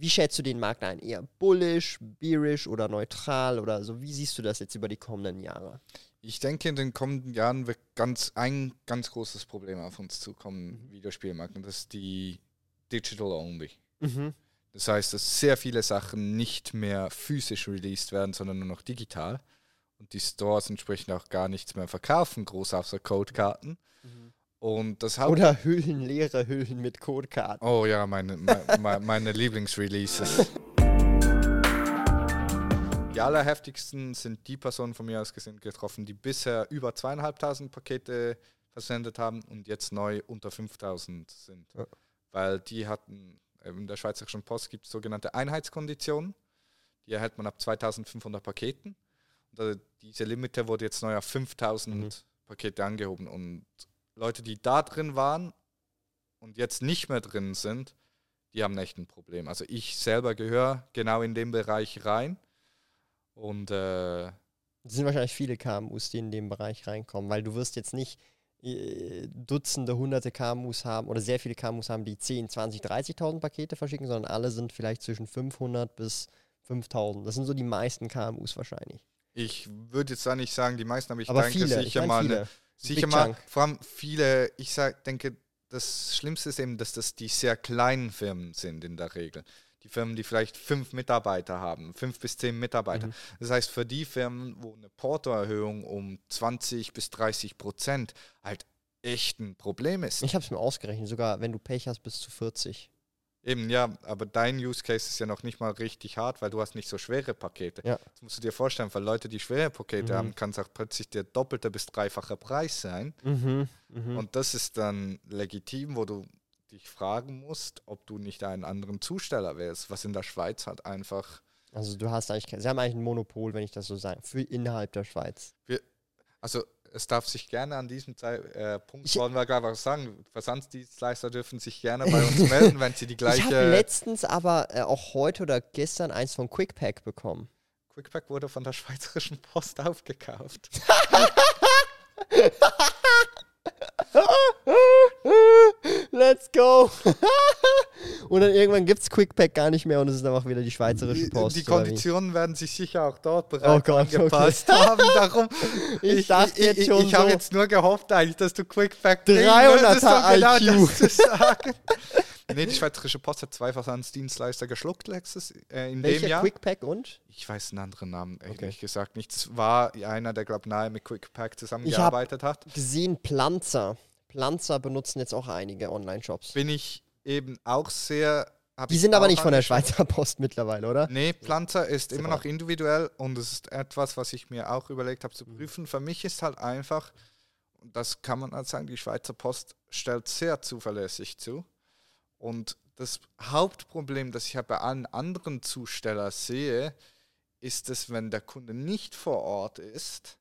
wie schätzt du den Markt ein? Eher bullish, bearish oder neutral oder so? Wie siehst du das jetzt über die kommenden Jahre? Ich denke, in den kommenden Jahren wird ganz, ein ganz großes Problem auf uns zukommen, mhm. Videospielmarkt, und das ist die Digital Only. Mhm. Das heißt, dass sehr viele Sachen nicht mehr physisch released werden, sondern nur noch digital. Und die Stores entsprechend auch gar nichts mehr verkaufen, groß außer Codekarten. Mhm. Und das Oder Hüllen, leere Hüllen mit Codekarten. Oh ja, meine, meine, meine Lieblingsreleases. Die allerheftigsten sind die Personen von mir aus gesehen getroffen, die bisher über zweieinhalbtausend Pakete versendet haben und jetzt neu unter 5000 sind. Ja. Weil die hatten, in der Schweizerischen Post gibt es sogenannte Einheitskonditionen. Die erhält man ab 2500 Paketen. Und diese Limite wurde jetzt neu auf 5000 mhm. Pakete angehoben. Und Leute, die da drin waren und jetzt nicht mehr drin sind, die haben echt ein Problem. Also ich selber gehöre genau in den Bereich rein und äh, es sind wahrscheinlich viele KMUs, die in den Bereich reinkommen, weil du wirst jetzt nicht äh, Dutzende, hunderte KMUs haben oder sehr viele KMUs haben, die 10, 20, 30.000 Pakete verschicken, sondern alle sind vielleicht zwischen 500 bis 5000. Das sind so die meisten KMUs wahrscheinlich. Ich würde jetzt da nicht sagen, die meisten, aber ich aber denke viele, sicher ich mal, viele. Eine, sicher mal, vor allem viele, ich sag, denke, das Schlimmste ist eben, dass das die sehr kleinen Firmen sind in der Regel die Firmen, die vielleicht fünf Mitarbeiter haben, fünf bis zehn Mitarbeiter. Mhm. Das heißt, für die Firmen, wo eine Portoerhöhung um 20 bis 30 Prozent halt echt ein Problem ist. Ich habe es mir ausgerechnet, sogar wenn du Pech hast, bis zu 40. Eben, ja, aber dein Use Case ist ja noch nicht mal richtig hart, weil du hast nicht so schwere Pakete. Ja. Das musst du dir vorstellen, für Leute, die schwere Pakete mhm. haben, kann es auch plötzlich der doppelte bis dreifache Preis sein. Mhm. Mhm. Und das ist dann legitim, wo du dich fragen musst, ob du nicht einen anderen Zusteller wärst, was in der Schweiz halt einfach. Also du hast eigentlich, sie haben eigentlich ein Monopol, wenn ich das so sage, für innerhalb der Schweiz. Wir, also es darf sich gerne an diesem äh, Punkt, ich, wollen wir gerade was sagen, Versandsdienstleister dürfen sich gerne bei uns melden, wenn sie die gleiche... Ich habe letztens aber äh, auch heute oder gestern eins von Quickpack bekommen. Quickpack wurde von der Schweizerischen Post aufgekauft. Let's go! und dann irgendwann gibt es Quickpack gar nicht mehr und es ist einfach wieder die schweizerische Post. Die, die Konditionen werden sich sicher auch dort bereits oh Gott, angepasst okay. haben. Darum, ich, ich dachte jetzt schon. Ich, ich so habe jetzt nur gehofft, eigentlich, dass du Quickpack 300er IQ. Genau das zu sagen. Nee, die Schweizerische Post hat zwei Versandsdienstleister geschluckt, Lexus, äh, in Welche dem Jahr. Quickpack und? Ich weiß einen anderen Namen, ehrlich okay. gesagt nicht. Es war einer, der, glaube ich, nahe mit Quickpack zusammengearbeitet hat. gesehen Planzer. Planzer benutzen jetzt auch einige Online-Shops. Bin ich eben auch sehr die sind aber nicht von der Schweizer Post mittlerweile, oder? Nee, Planzer ist Super. immer noch individuell und es ist etwas, was ich mir auch überlegt habe zu mhm. prüfen. Für mich ist halt einfach, das kann man halt sagen, die Schweizer Post stellt sehr zuverlässig zu. Und das Hauptproblem, das ich halt bei allen anderen Zustellern sehe, ist es, wenn der Kunde nicht vor Ort ist,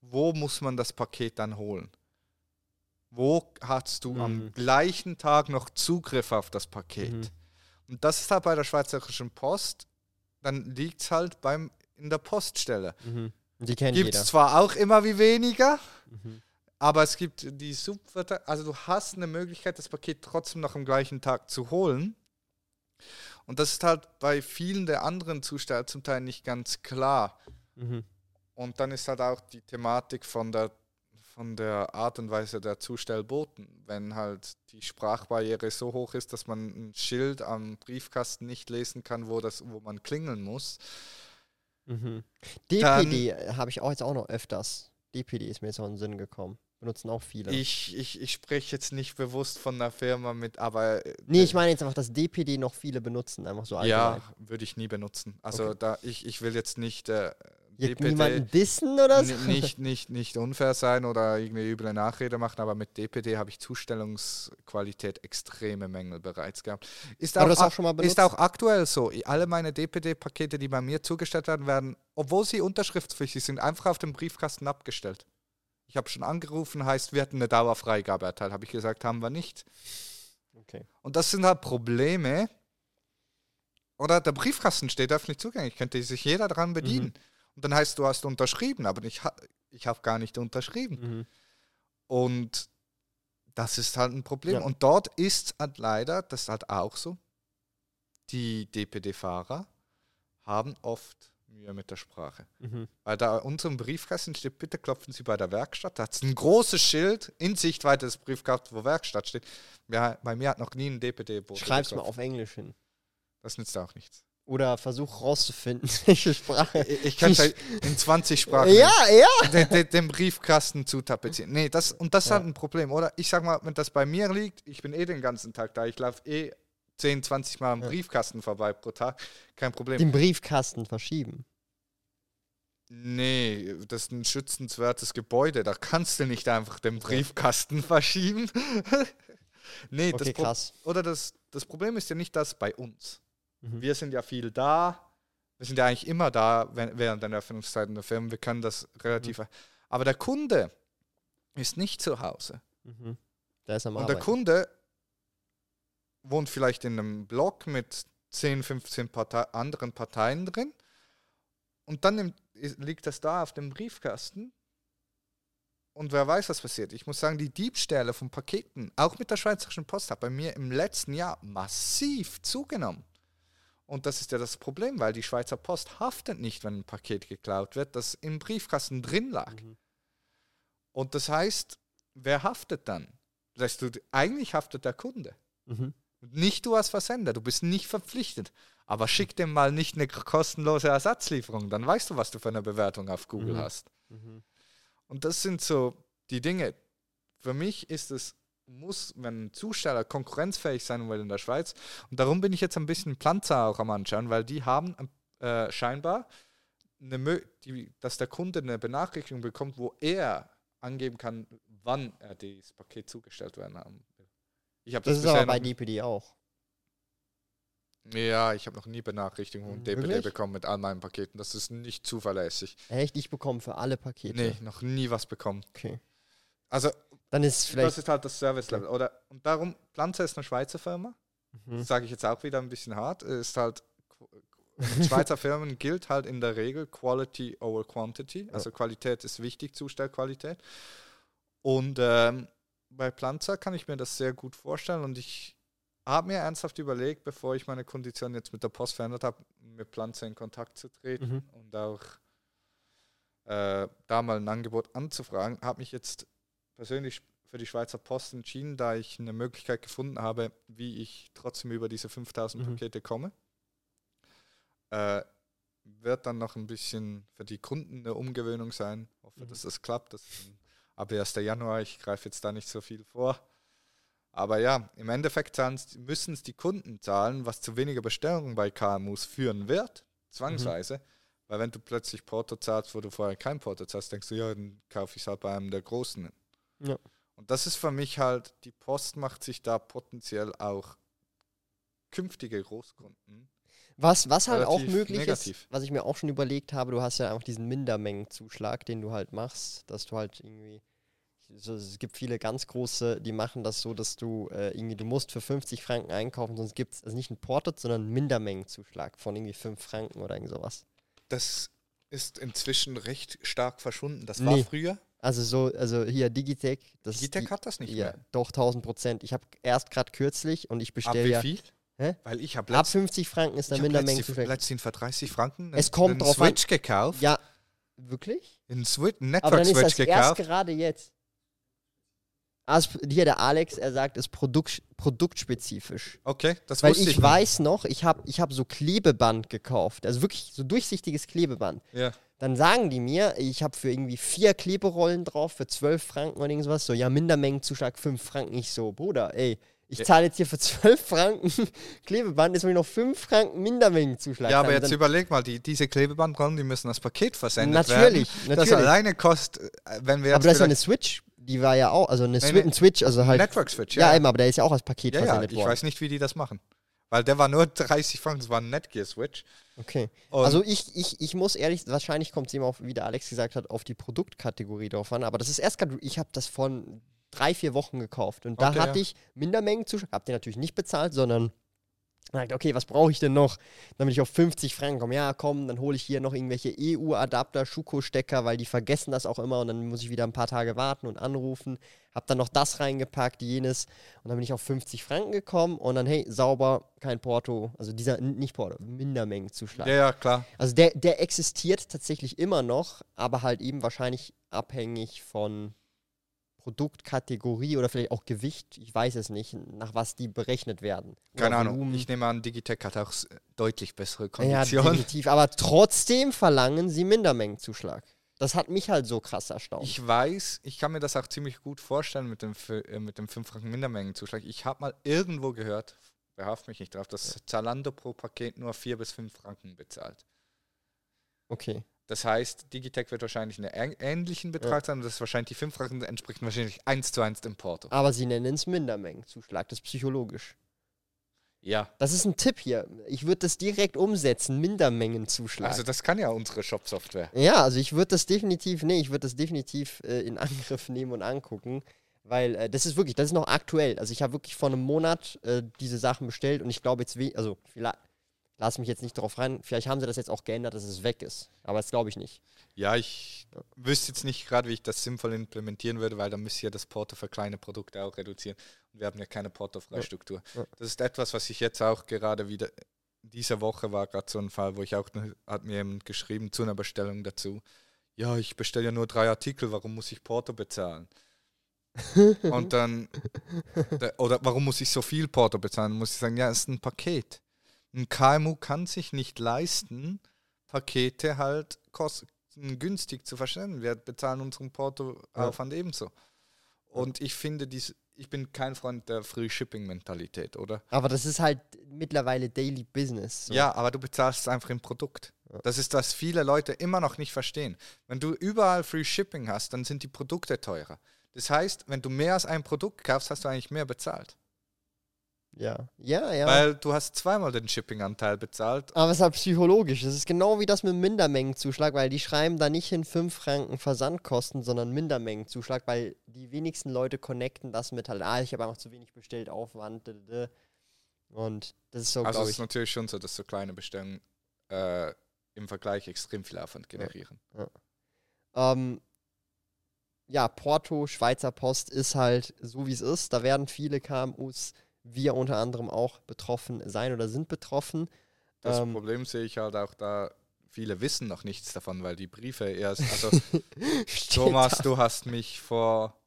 wo muss man das Paket dann holen? Wo hast du mhm. am gleichen Tag noch Zugriff auf das Paket? Mhm. Und das ist halt bei der Schweizerischen Post, dann liegt es halt beim, in der Poststelle. Mhm. Gibt es zwar auch immer wie weniger, mhm. Aber es gibt die Subwörter, also du hast eine Möglichkeit, das Paket trotzdem noch am gleichen Tag zu holen. Und das ist halt bei vielen der anderen Zusteller zum Teil nicht ganz klar. Mhm. Und dann ist halt auch die Thematik von der, von der Art und Weise der Zustellboten. Wenn halt die Sprachbarriere so hoch ist, dass man ein Schild am Briefkasten nicht lesen kann, wo, das, wo man klingeln muss. Mhm. DPD habe ich auch jetzt auch noch öfters. DPD ist mir jetzt auch in den Sinn gekommen benutzen auch viele. Ich, ich, ich spreche jetzt nicht bewusst von einer Firma mit, aber. Äh, nee, ich meine jetzt einfach, dass DPD noch viele benutzen, einfach so allgemein. Ja, würde ich nie benutzen. Also okay. da ich, ich will jetzt nicht. Äh, DPD niemanden dissen oder so? Nicht, nicht, nicht unfair sein oder irgendwie üble Nachrede machen, aber mit DPD habe ich Zustellungsqualität extreme Mängel bereits gehabt. Ist auch, auch, schon mal ist auch aktuell so. Alle meine DPD-Pakete, die bei mir zugestellt werden, werden, obwohl sie unterschriftspflichtig sind, einfach auf dem Briefkasten abgestellt. Ich habe schon angerufen, heißt, wir hätten eine Dauerfreigabe erteilt. Habe ich gesagt, haben wir nicht. Okay. Und das sind halt Probleme. Oder der Briefkasten steht öffentlich zugänglich, könnte sich jeder daran bedienen. Mhm. Und dann heißt, du hast unterschrieben, aber ich, ich habe gar nicht unterschrieben. Mhm. Und das ist halt ein Problem. Ja. Und dort ist halt leider, das ist halt auch so, die DPD-Fahrer haben oft Mühe mit der Sprache. Mhm. Weil da unserem Briefkasten steht, bitte klopfen Sie bei der Werkstatt. Da hat es ein großes Schild in Sichtweite des Briefkastens, wo Werkstatt steht. Ja, bei mir hat noch nie ein DPD-Boot. Schreib's mal auf Englisch hin. Das nützt auch nichts. Oder versuch rauszufinden, welche Sprache. Ich, kann vielleicht in 20 Sprachen Ja, ja. den, den, den Briefkasten zu tapezieren. Nee, das, und das ist Ja. halt ein Problem, oder? Ich sag mal, wenn das bei mir liegt, ich bin eh den ganzen Tag da, ich laufe eh 10, 20 Mal am Ja. Briefkasten vorbei pro Tag, kein Problem. Den Briefkasten verschieben. Nee, das ist ein schützenswertes Gebäude, da kannst du nicht einfach den Briefkasten verschieben. nee, das Okay, Pro krass. oder das, das Problem ist ja nicht das bei uns. Mhm. Wir sind ja viel da. Wir sind ja eigentlich immer da wenn, während der Öffnungszeiten der Firmen. Wir können das relativ. Aber der Kunde ist nicht zu Hause. Mhm. Da ist am Und der Arbeiten. Kunde wohnt vielleicht in einem Block mit 10, 15 Partei anderen Parteien drin. Und dann nimmt, liegt das da auf dem Briefkasten. Und wer weiß, was passiert. Ich muss sagen, die Diebstähle von Paketen, auch mit der Schweizerischen Post, hat bei mir im letzten Jahr massiv zugenommen. Und das ist ja das Problem, weil die Schweizer Post haftet nicht, wenn ein Paket geklaut wird, das im Briefkasten drin lag. Mhm. Und das heißt, wer haftet dann? Das heißt, du, eigentlich haftet der Kunde. Mhm. Nicht du als Versender, du bist nicht verpflichtet. Aber schick dem mal nicht eine kostenlose Ersatzlieferung, dann weißt du, was du für eine Bewertung auf Google Mhm. hast. Mhm. Und das sind so die Dinge. Für mich ist es, muss, wenn ein Zusteller konkurrenzfähig sein will in der Schweiz. Und darum bin ich jetzt ein bisschen Planzer auch am Anschauen, weil die haben äh, scheinbar, eine, die, dass der Kunde eine Benachrichtigung bekommt, wo er angeben kann, wann er das Paket zugestellt werden haben will. Ich Das das, ist aber bei DPD auch. Ja, ich habe noch nie Benachrichtigungen von DPD wirklich? bekommen mit all meinen Paketen. Das ist nicht zuverlässig. Echt, ich bekomme für alle Pakete. Nee, noch nie was bekommen. Okay. Also Dann ist es das vielleicht. ist halt das Service-Level. Oder und darum, Planzer ist eine Schweizer Firma. Mhm. Das sage ich jetzt auch wieder ein bisschen hart. Ist halt in Schweizer Firmen gilt halt in der Regel Quality over Quantity. Also Qualität ist wichtig, Zustellqualität. Und ähm, bei Planzer kann ich mir das sehr gut vorstellen und ich habe mir ernsthaft überlegt, bevor ich meine Kondition jetzt mit der Post verändert habe, mit Planzer in Kontakt zu treten Mhm. und auch äh, da mal ein Angebot anzufragen. Habe mich jetzt persönlich für die Schweizer Post entschieden, da ich eine Möglichkeit gefunden habe, wie ich trotzdem über diese 5000 Mhm. Pakete komme. Äh, wird dann noch ein bisschen für die Kunden eine Umgewöhnung sein. Hoffe, Mhm. dass das klappt. Das ab 1. Januar, ich greife jetzt da nicht so viel vor. Aber ja, im Endeffekt müssen es die Kunden zahlen, was zu weniger Bestellungen bei KMUs führen wird, zwangsweise. Weil wenn du plötzlich Porto zahlst, wo du vorher kein Porto zahlst, denkst du, ja, dann kaufe ich es halt bei einem der Großen. Ja. Und das ist für mich halt, die Post macht sich da potenziell auch künftige Großkunden. Was, was halt auch möglich negativ. ist, was ich mir auch schon überlegt habe, du hast ja einfach diesen Mindermengenzuschlag, den du halt machst, dass du halt irgendwie. So, es gibt viele ganz große, die machen das so, dass du äh, irgendwie, du musst für 50 Franken einkaufen, sonst gibt es also nicht einen Portot, sondern einen Mindermengenzuschlag von irgendwie 5 Franken oder irgend sowas. Das ist inzwischen recht stark verschwunden. Das war Nee. früher. Also so, also hier Digitec, das Digitec die, hat das nicht ja, mehr. doch 1000 Prozent. Ich habe erst gerade kürzlich und ich Ab bestelle wie ja viel? Hä? Weil ich habe ab 50 Franken ist der Mindermengenzuschlag. letztens für 30 Franken Es kommt einen drauf an. Switch gekauft. Ja, wirklich? Einen Switch, einen Aber dann ist Network-Switch das erst gekauft. gerade jetzt. Also hier der Alex, er sagt, ist Produkt, produktspezifisch. Okay, das Weil wusste ich ich. nicht. weiß noch, ich habe ich hab so Klebeband gekauft, also wirklich so durchsichtiges Klebeband. Ja. Dann sagen die mir, ich habe für irgendwie vier Kleberollen drauf für 12 Franken oder irgendwas, so, ja, Mindermengenzuschlag 5 Franken. Ich so, Bruder, ey, ich Ja. zahle jetzt hier für 12 Franken Klebeband, jetzt will ich noch 5 Franken Mindermengenzuschlag Ja, aber jetzt überleg mal, die, diese Klebebandrollen, die müssen als Paket versendet Natürlich, werden. Das natürlich. alleine kostet, äh, wenn wir aber jetzt das ist ja eine Switch, die war ja auch, also eine Nee, Swi nee. Switch, also halt. Network-Switch, ja, ja. eben, aber der ist ja auch als Paket ja, ja, versendet ich worden. weiß nicht, wie die das machen. Weil der war nur 30 Franken, das war ein Netgear-Switch. Okay. Und- also ich, ich, ich muss ehrlich, wahrscheinlich kommt es immer auf, wie der Alex gesagt hat, auf die Produktkategorie drauf an. Aber das ist erst gerade, ich habe das von drei, vier Wochen gekauft. Und da Okay, hatte ja. ich Mindermengen zu, habt ihr natürlich nicht bezahlt, sondern Man sagt, okay, was brauche ich denn noch, damit ich auf 50 Franken komme? Ja, komm, dann hole ich hier noch irgendwelche EU-Adapter, Schuko-Stecker, weil die vergessen das auch immer und dann muss ich wieder ein paar Tage warten und anrufen. Hab dann noch das reingepackt, jenes und dann bin ich auf 50 Franken gekommen und dann, hey, sauber, kein Porto, also dieser, nicht Porto, Mindermengenzuschlag. Ja, ja, klar. Also der, der existiert tatsächlich immer noch, aber halt eben wahrscheinlich abhängig von Produktkategorie oder vielleicht auch Gewicht, ich weiß es nicht, nach was die berechnet werden. Keine Ahnung. Volumen. Ich nehme an, Digitech hat auch deutlich bessere Konditionen. Ja, definitiv. Aber trotzdem verlangen sie Mindermengenzuschlag. Das hat mich halt so krass erstaunt. Ich weiß, ich kann mir das auch ziemlich gut vorstellen mit dem, äh, mit dem 5 Franken Mindermengenzuschlag. Ich habe mal irgendwo gehört, behaft mich nicht drauf, dass Zalando pro Paket nur 4 bis 5 Franken bezahlt. Okay. Das heißt, Digitech wird wahrscheinlich einen ähnlichen Betrag ja. sein und das ist wahrscheinlich die 5 Franken entsprechen wahrscheinlich 1 zu 1 dem Porto. Aber sie nennen es Mindermengenzuschlag, das ist psychologisch. Ja. Das ist ein Tipp hier. Ich würde das direkt umsetzen, Mindermengenzuschlag. Also das kann ja unsere Shop-Software. Ja, also ich würde das definitiv, nee, ich würde das definitiv äh, in Angriff nehmen und angucken, weil äh, das ist wirklich, das ist noch aktuell. Also ich habe wirklich vor einem Monat äh, diese Sachen bestellt und ich glaube jetzt, also vielleicht, lass mich jetzt nicht darauf rein. Vielleicht haben sie das jetzt auch geändert, dass es weg ist. Aber das glaube ich nicht. Ja, ich wüsste jetzt nicht gerade, wie ich das sinnvoll implementieren würde, weil dann müsste ich ja das Porto für kleine Produkte auch reduzieren. Und wir haben ja keine Portofreistruktur. Ja. Das ist etwas, was ich jetzt auch gerade wieder. Diese Woche war gerade so ein Fall, wo ich auch, hat mir jemand geschrieben zu einer Bestellung dazu. Ja, ich bestelle ja nur drei Artikel, warum muss ich Porto bezahlen? Und dann, oder warum muss ich so viel Porto bezahlen? Muss ich sagen, ja, es ist ein Paket ein KMU kann sich nicht leisten, Pakete halt kosten, günstig zu verschwenden. Wir bezahlen unseren Portoaufwand ja. ebenso. Und ich finde, dies, ich bin kein Freund der Free Shipping Mentalität, oder? Aber das ist halt mittlerweile Daily Business. So. Ja, aber du bezahlst es einfach im Produkt. Das ist, was viele Leute immer noch nicht verstehen. Wenn du überall Free Shipping hast, dann sind die Produkte teurer. Das heißt, wenn du mehr als ein Produkt kaufst, hast du eigentlich mehr bezahlt. Ja, ja, ja. Weil du hast zweimal den Shipping-Anteil bezahlt. Aber es ist halt psychologisch. Das ist genau wie das mit Mindermengenzuschlag, weil die schreiben da nicht hin 5 Franken Versandkosten, sondern Mindermengenzuschlag, weil die wenigsten Leute connecten das mit halt, ah, ich habe einfach zu wenig bestellt, Aufwand. Und das ist so, Also es ist natürlich schon so, dass so kleine Bestellungen äh, im Vergleich extrem viel Aufwand generieren. Ja, ja. Ähm, ja, Porto, Schweizer Post ist halt so, wie es ist. Da werden viele KMUs wir unter anderem auch betroffen sein oder sind betroffen. Das ähm, Problem sehe ich halt auch da, viele wissen noch nichts davon, weil die Briefe erst, also Thomas, du hast mich vor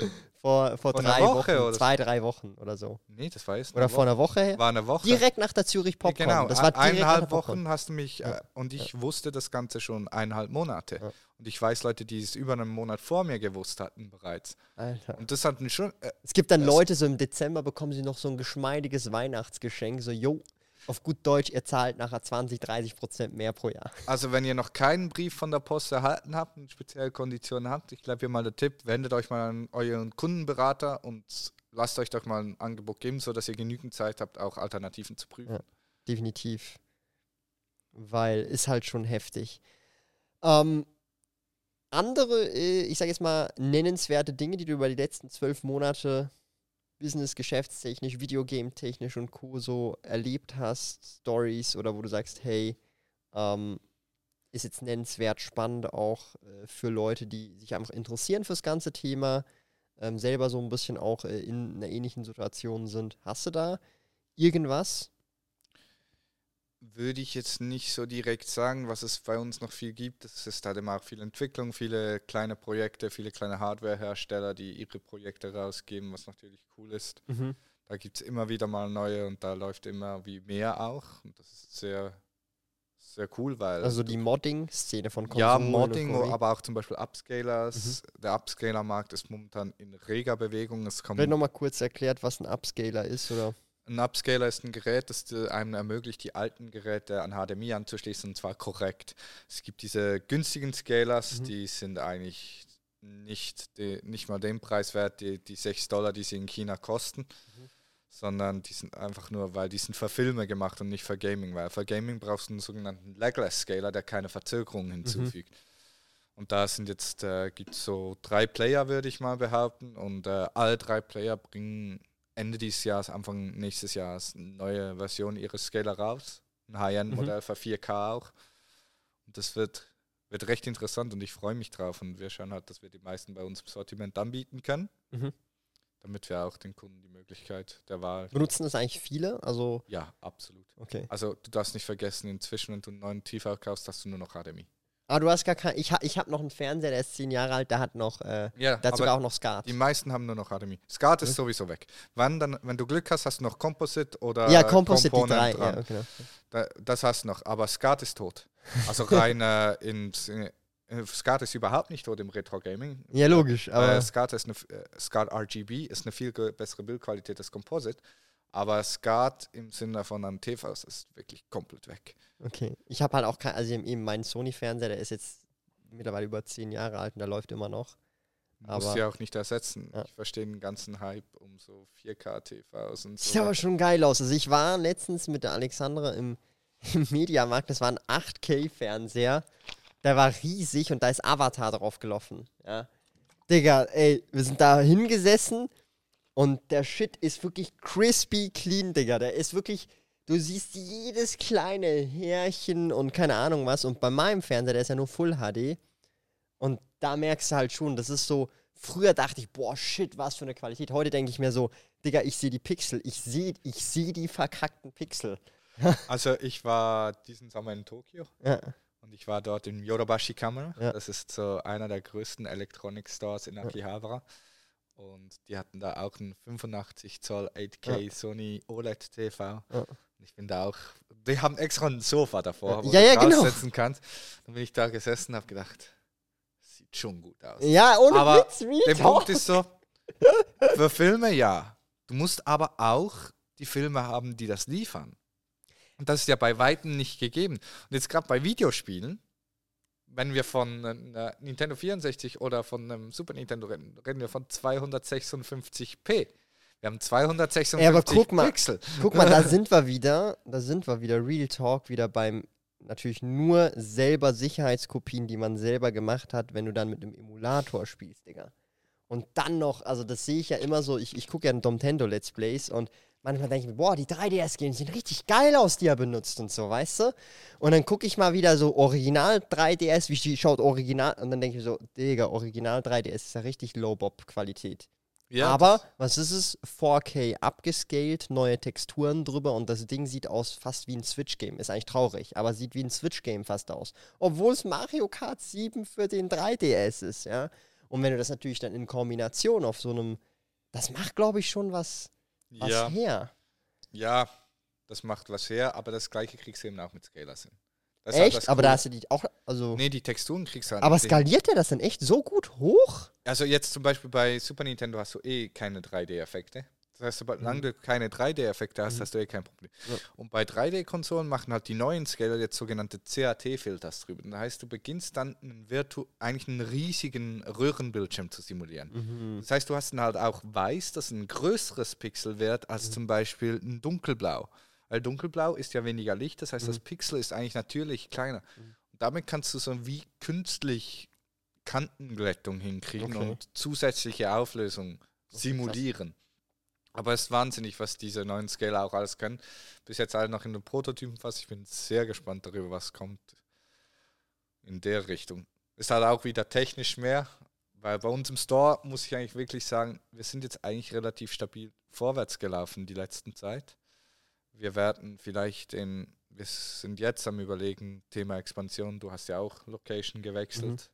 vor, vor, vor drei Woche Wochen, zwei, drei Wochen oder so. Nee, das war jetzt Oder vor einer Woche. War eine Woche. Direkt nach der Zürich Popcorn. Genau, das war eineinhalb Wochen hast du mich ja. äh, und ich ja. wusste das Ganze schon eineinhalb Monate. Ja. Und ich weiß Leute, die es über einen Monat vor mir gewusst hatten bereits. Alter. Und das hatten schon. Äh, es gibt dann Leute, so im Dezember bekommen sie noch so ein geschmeidiges Weihnachtsgeschenk, so, jo, auf gut Deutsch, ihr zahlt nachher 20, 30 Prozent mehr pro Jahr. Also wenn ihr noch keinen Brief von der Post erhalten habt und spezielle Konditionen habt, ich glaube, hier mal der Tipp, wendet euch mal an euren Kundenberater und lasst euch doch mal ein Angebot geben, sodass ihr genügend Zeit habt, auch Alternativen zu prüfen. Ja, definitiv. Weil ist halt schon heftig. Ähm, andere, äh, ich sage jetzt mal, nennenswerte Dinge, die du über die letzten zwölf Monate Business, geschäftstechnisch, Videogame-technisch und Co. so erlebt hast, Stories oder wo du sagst, hey, ähm, ist jetzt nennenswert spannend auch äh, für Leute, die sich einfach interessieren fürs ganze Thema, ähm, selber so ein bisschen auch äh, in einer ähnlichen Situation sind. Hast du da irgendwas, würde ich jetzt nicht so direkt sagen, was es bei uns noch viel gibt. Es ist halt immer auch viel Entwicklung, viele kleine Projekte, viele kleine Hardwarehersteller, die ihre Projekte rausgeben, was natürlich cool ist. Mhm. Da gibt es immer wieder mal neue und da läuft immer wie mehr auch. Und das ist sehr, sehr cool, weil. Also die Modding-Szene von Konsolen Ja, Modding, aber auch zum Beispiel Upscalers. Mhm. Der Upscaler-Markt ist momentan in reger Bewegung. Es kommt Wird nochmal kurz erklärt, was ein Upscaler ist, oder? Ein Upscaler ist ein Gerät, das einem ermöglicht, die alten Geräte an HDMI anzuschließen, und zwar korrekt. Es gibt diese günstigen Scalers, mhm. die sind eigentlich nicht, die, nicht mal den Preis wert, die, die 6 Dollar, die sie in China kosten, mhm. sondern die sind einfach nur, weil die sind für Filme gemacht und nicht für Gaming, weil für Gaming brauchst du einen sogenannten Legless Scaler, der keine Verzögerungen mhm. hinzufügt. Mhm. Und da sind jetzt, äh, gibt es so drei Player, würde ich mal behaupten, und äh, alle drei Player bringen Ende dieses Jahres, Anfang nächstes Jahres eine neue Version ihres Scaler raus. Ein High-End-Modell mhm. für 4K auch. Und das wird, wird recht interessant und ich freue mich drauf. Und wir schauen halt, dass wir die meisten bei uns im Sortiment anbieten können. Mhm. Damit wir auch den Kunden die Möglichkeit der Wahl. Benutzen das eigentlich viele? Also ja, absolut. Okay. Also du darfst nicht vergessen, inzwischen, wenn du einen neuen TV kaufst, hast du nur noch HDMI. Aber du hast gar kein. Ich, ha, ich habe noch einen Fernseher, der ist zehn Jahre alt, der hat noch. Äh, ja, der hat sogar auch noch SCART. Die meisten haben nur noch HDMI. SCART ist sowieso weg. Wann dann, wenn du Glück hast, hast du noch Composite oder. Ja, Composite, die drei. Ja, okay. da, das hast du noch. Aber SCART ist tot. Also rein äh, ins. In, äh, SCART ist überhaupt nicht tot im Retro-Gaming. Ja, logisch. Aber äh, SCART, ist eine, äh, SCART RGB ist eine viel bessere Bildqualität als Composite. Aber SCART im Sinne von einem TV ist wirklich komplett weg. Okay. Ich habe halt auch kein, also eben meinen Sony-Fernseher, der ist jetzt mittlerweile über zehn Jahre alt und der läuft immer noch. Aber Muss ja auch nicht ersetzen. Ja. Ich verstehe den ganzen Hype um so 4K-TVs und so. Sieht aber schon geil aus. Also ich war letztens mit der Alexandra im, im Mediamarkt, das war ein 8K-Fernseher. Der war riesig und da ist Avatar drauf gelaufen. Ja. Digga, ey, wir sind da hingesessen und der Shit ist wirklich crispy clean, Digga. Der ist wirklich, du siehst jedes kleine Härchen und keine Ahnung was. Und bei meinem Fernseher, der ist ja nur Full HD. Und da merkst du halt schon, das ist so, früher dachte ich, boah, shit, was für eine Qualität. Heute denke ich mir so, Digga, ich sehe die Pixel, ich sehe ich seh die verkackten Pixel. also ich war diesen Sommer in Tokio. Ja. Und ich war dort im Yodobashi Kamera. Ja. Das ist so einer der größten Electronic Stores in Akihabara. Ja. Und die hatten da auch einen 85 Zoll 8K ja. Sony OLED TV. Ich bin da auch, die haben extra ein Sofa davor, wo ja, du ja, genau. kannst. Dann bin ich da gesessen und habe gedacht, sieht schon gut aus. Ja, ohne aber Witz, Der Punkt ist so, für Filme ja. Du musst aber auch die Filme haben, die das liefern. Und das ist ja bei Weitem nicht gegeben. Und jetzt gerade bei Videospielen, wenn wir von äh, Nintendo 64 oder von einem Super Nintendo reden, reden wir von 256p. Wir haben 256 ja, aber guck mal, Pixel. Guck mal, da sind wir wieder, da sind wir wieder, Real Talk, wieder beim natürlich nur selber Sicherheitskopien, die man selber gemacht hat, wenn du dann mit einem Emulator spielst, Digga. Und dann noch, also das sehe ich ja immer so, ich, ich gucke ja Nintendo Let's Plays und manchmal denke ich mir, boah, die 3DS-Games sehen richtig geil aus, die er benutzt und so, weißt du? Und dann gucke ich mal wieder so Original 3DS, wie schaut Original, und dann denke ich so, Digga, Original 3DS ist ja richtig Low-Bob-Qualität. Ja, Aber was ist es? 4K abgescaled, neue Texturen drüber und das Ding sieht aus fast wie ein Switch-Game. Ist eigentlich traurig, aber sieht wie ein Switch-Game fast aus. Obwohl es Mario Kart 7 für den 3DS ist, ja. Und wenn du das natürlich dann in Kombination auf so einem, das macht, glaube ich, schon was, was ja. her. Ja, das macht was her, aber das gleiche kriegst du eben auch mit Scalers hin. Das echt? Aber da hast du die auch, also... Nee, die Texturen kriegst du halt Aber skaliert der das denn echt so gut hoch? Also jetzt zum Beispiel bei Super Nintendo hast du eh keine 3D-Effekte. Das heißt, solange mhm. du keine 3D-Effekte hast, mhm. hast du eh kein Problem. Ja. Und bei 3D-Konsolen machen halt die neuen Scaler jetzt sogenannte CAT-Filters drüber. Das heißt, du beginnst dann einen virtu eigentlich einen riesigen Röhrenbildschirm zu simulieren. Mhm. Das heißt, du hast dann halt auch weiß, dass ein größeres Pixelwert als mhm. zum Beispiel ein dunkelblau. Weil dunkelblau ist ja weniger Licht, das heißt, mhm. das Pixel ist eigentlich natürlich kleiner. Mhm. Und damit kannst du so wie künstlich Kantenglättung hinkriegen okay. und zusätzliche Auflösung simulieren. Aber es ist wahnsinnig, was diese neuen Scaler auch alles können. Bis jetzt alle noch in den Prototypen fast. Ich bin sehr gespannt darüber, was kommt in der Richtung. Ist halt auch wieder technisch mehr, weil bei uns im Store muss ich eigentlich wirklich sagen, wir sind jetzt eigentlich relativ stabil vorwärts gelaufen die letzten Zeit wir werden vielleicht in, wir sind jetzt am Überlegen, Thema Expansion, du hast ja auch Location gewechselt,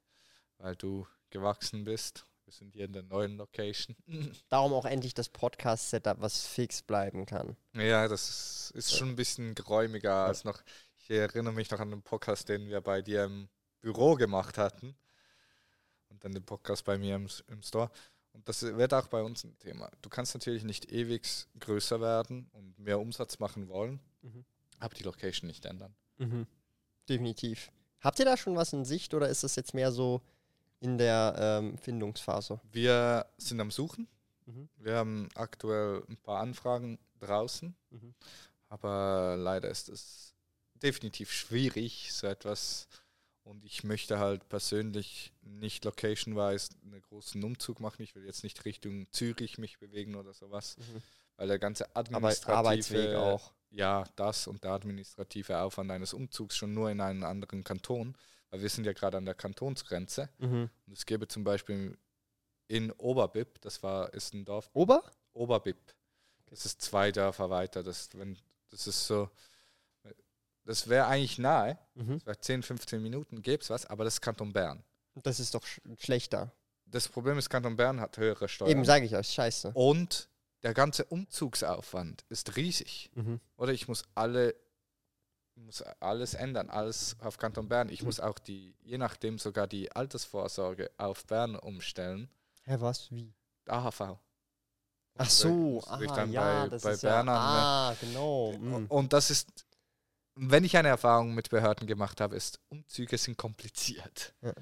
mhm. weil du gewachsen bist. Wir sind hier in der neuen Location. Darum auch endlich das Podcast-Setup, was fix bleiben kann. Ja, das ist, schon ein bisschen geräumiger als noch. Ich erinnere mich noch an den Podcast, den wir bei dir im Büro gemacht hatten. Und dann den Podcast bei mir im, im Store. Und das wird auch bei uns ein Thema. Du kannst natürlich nicht ewig größer werden und mehr Umsatz machen wollen, mhm. aber die Location nicht ändern. Mhm. Definitiv. Habt ihr da schon was in Sicht oder ist das jetzt mehr so in der ähm, Findungsphase? Wir sind am Suchen. Mhm. Wir haben aktuell ein paar Anfragen draußen, mhm. aber leider ist es definitiv schwierig, so etwas und ich möchte halt persönlich nicht location-wise einen großen Umzug machen. Ich will jetzt nicht Richtung Zürich mich bewegen oder sowas. Mhm. weil der ganze administrative Arbeitsweg auch. ja, das und der administrative Aufwand eines Umzugs schon nur in einen anderen Kanton, weil wir sind ja gerade an der Kantonsgrenze. Mhm. Und es gäbe zum Beispiel in Oberbib, das war, ist ein Dorf, Ober? Oberbib. Das ist zwei Dörfer weiter. Das, wenn, das ist so, das wäre eigentlich nahe, Mhm. das wäre 10, 15 Minuten, gäbe es was, aber das ist Kanton Bern. Das ist doch sch schlechter. Das Problem ist, Kanton Bern hat höhere Steuern. Eben sage ich euch, scheiße. Und der ganze Umzugsaufwand ist riesig. Mhm. Oder ich muss alle muss alles ändern, alles auf Kanton Bern. Ich muss auch die, je nachdem sogar die Altersvorsorge auf Bern umstellen. Hä, was? Wie? AHV. Ach Muss so, ah, ja, bei, das bei ist ja, Bern anmelden. ah, genau. mhm. Und das ist, wenn ich eine Erfahrung mit Behörden gemacht habe, ist, Umzüge sind kompliziert. Ja.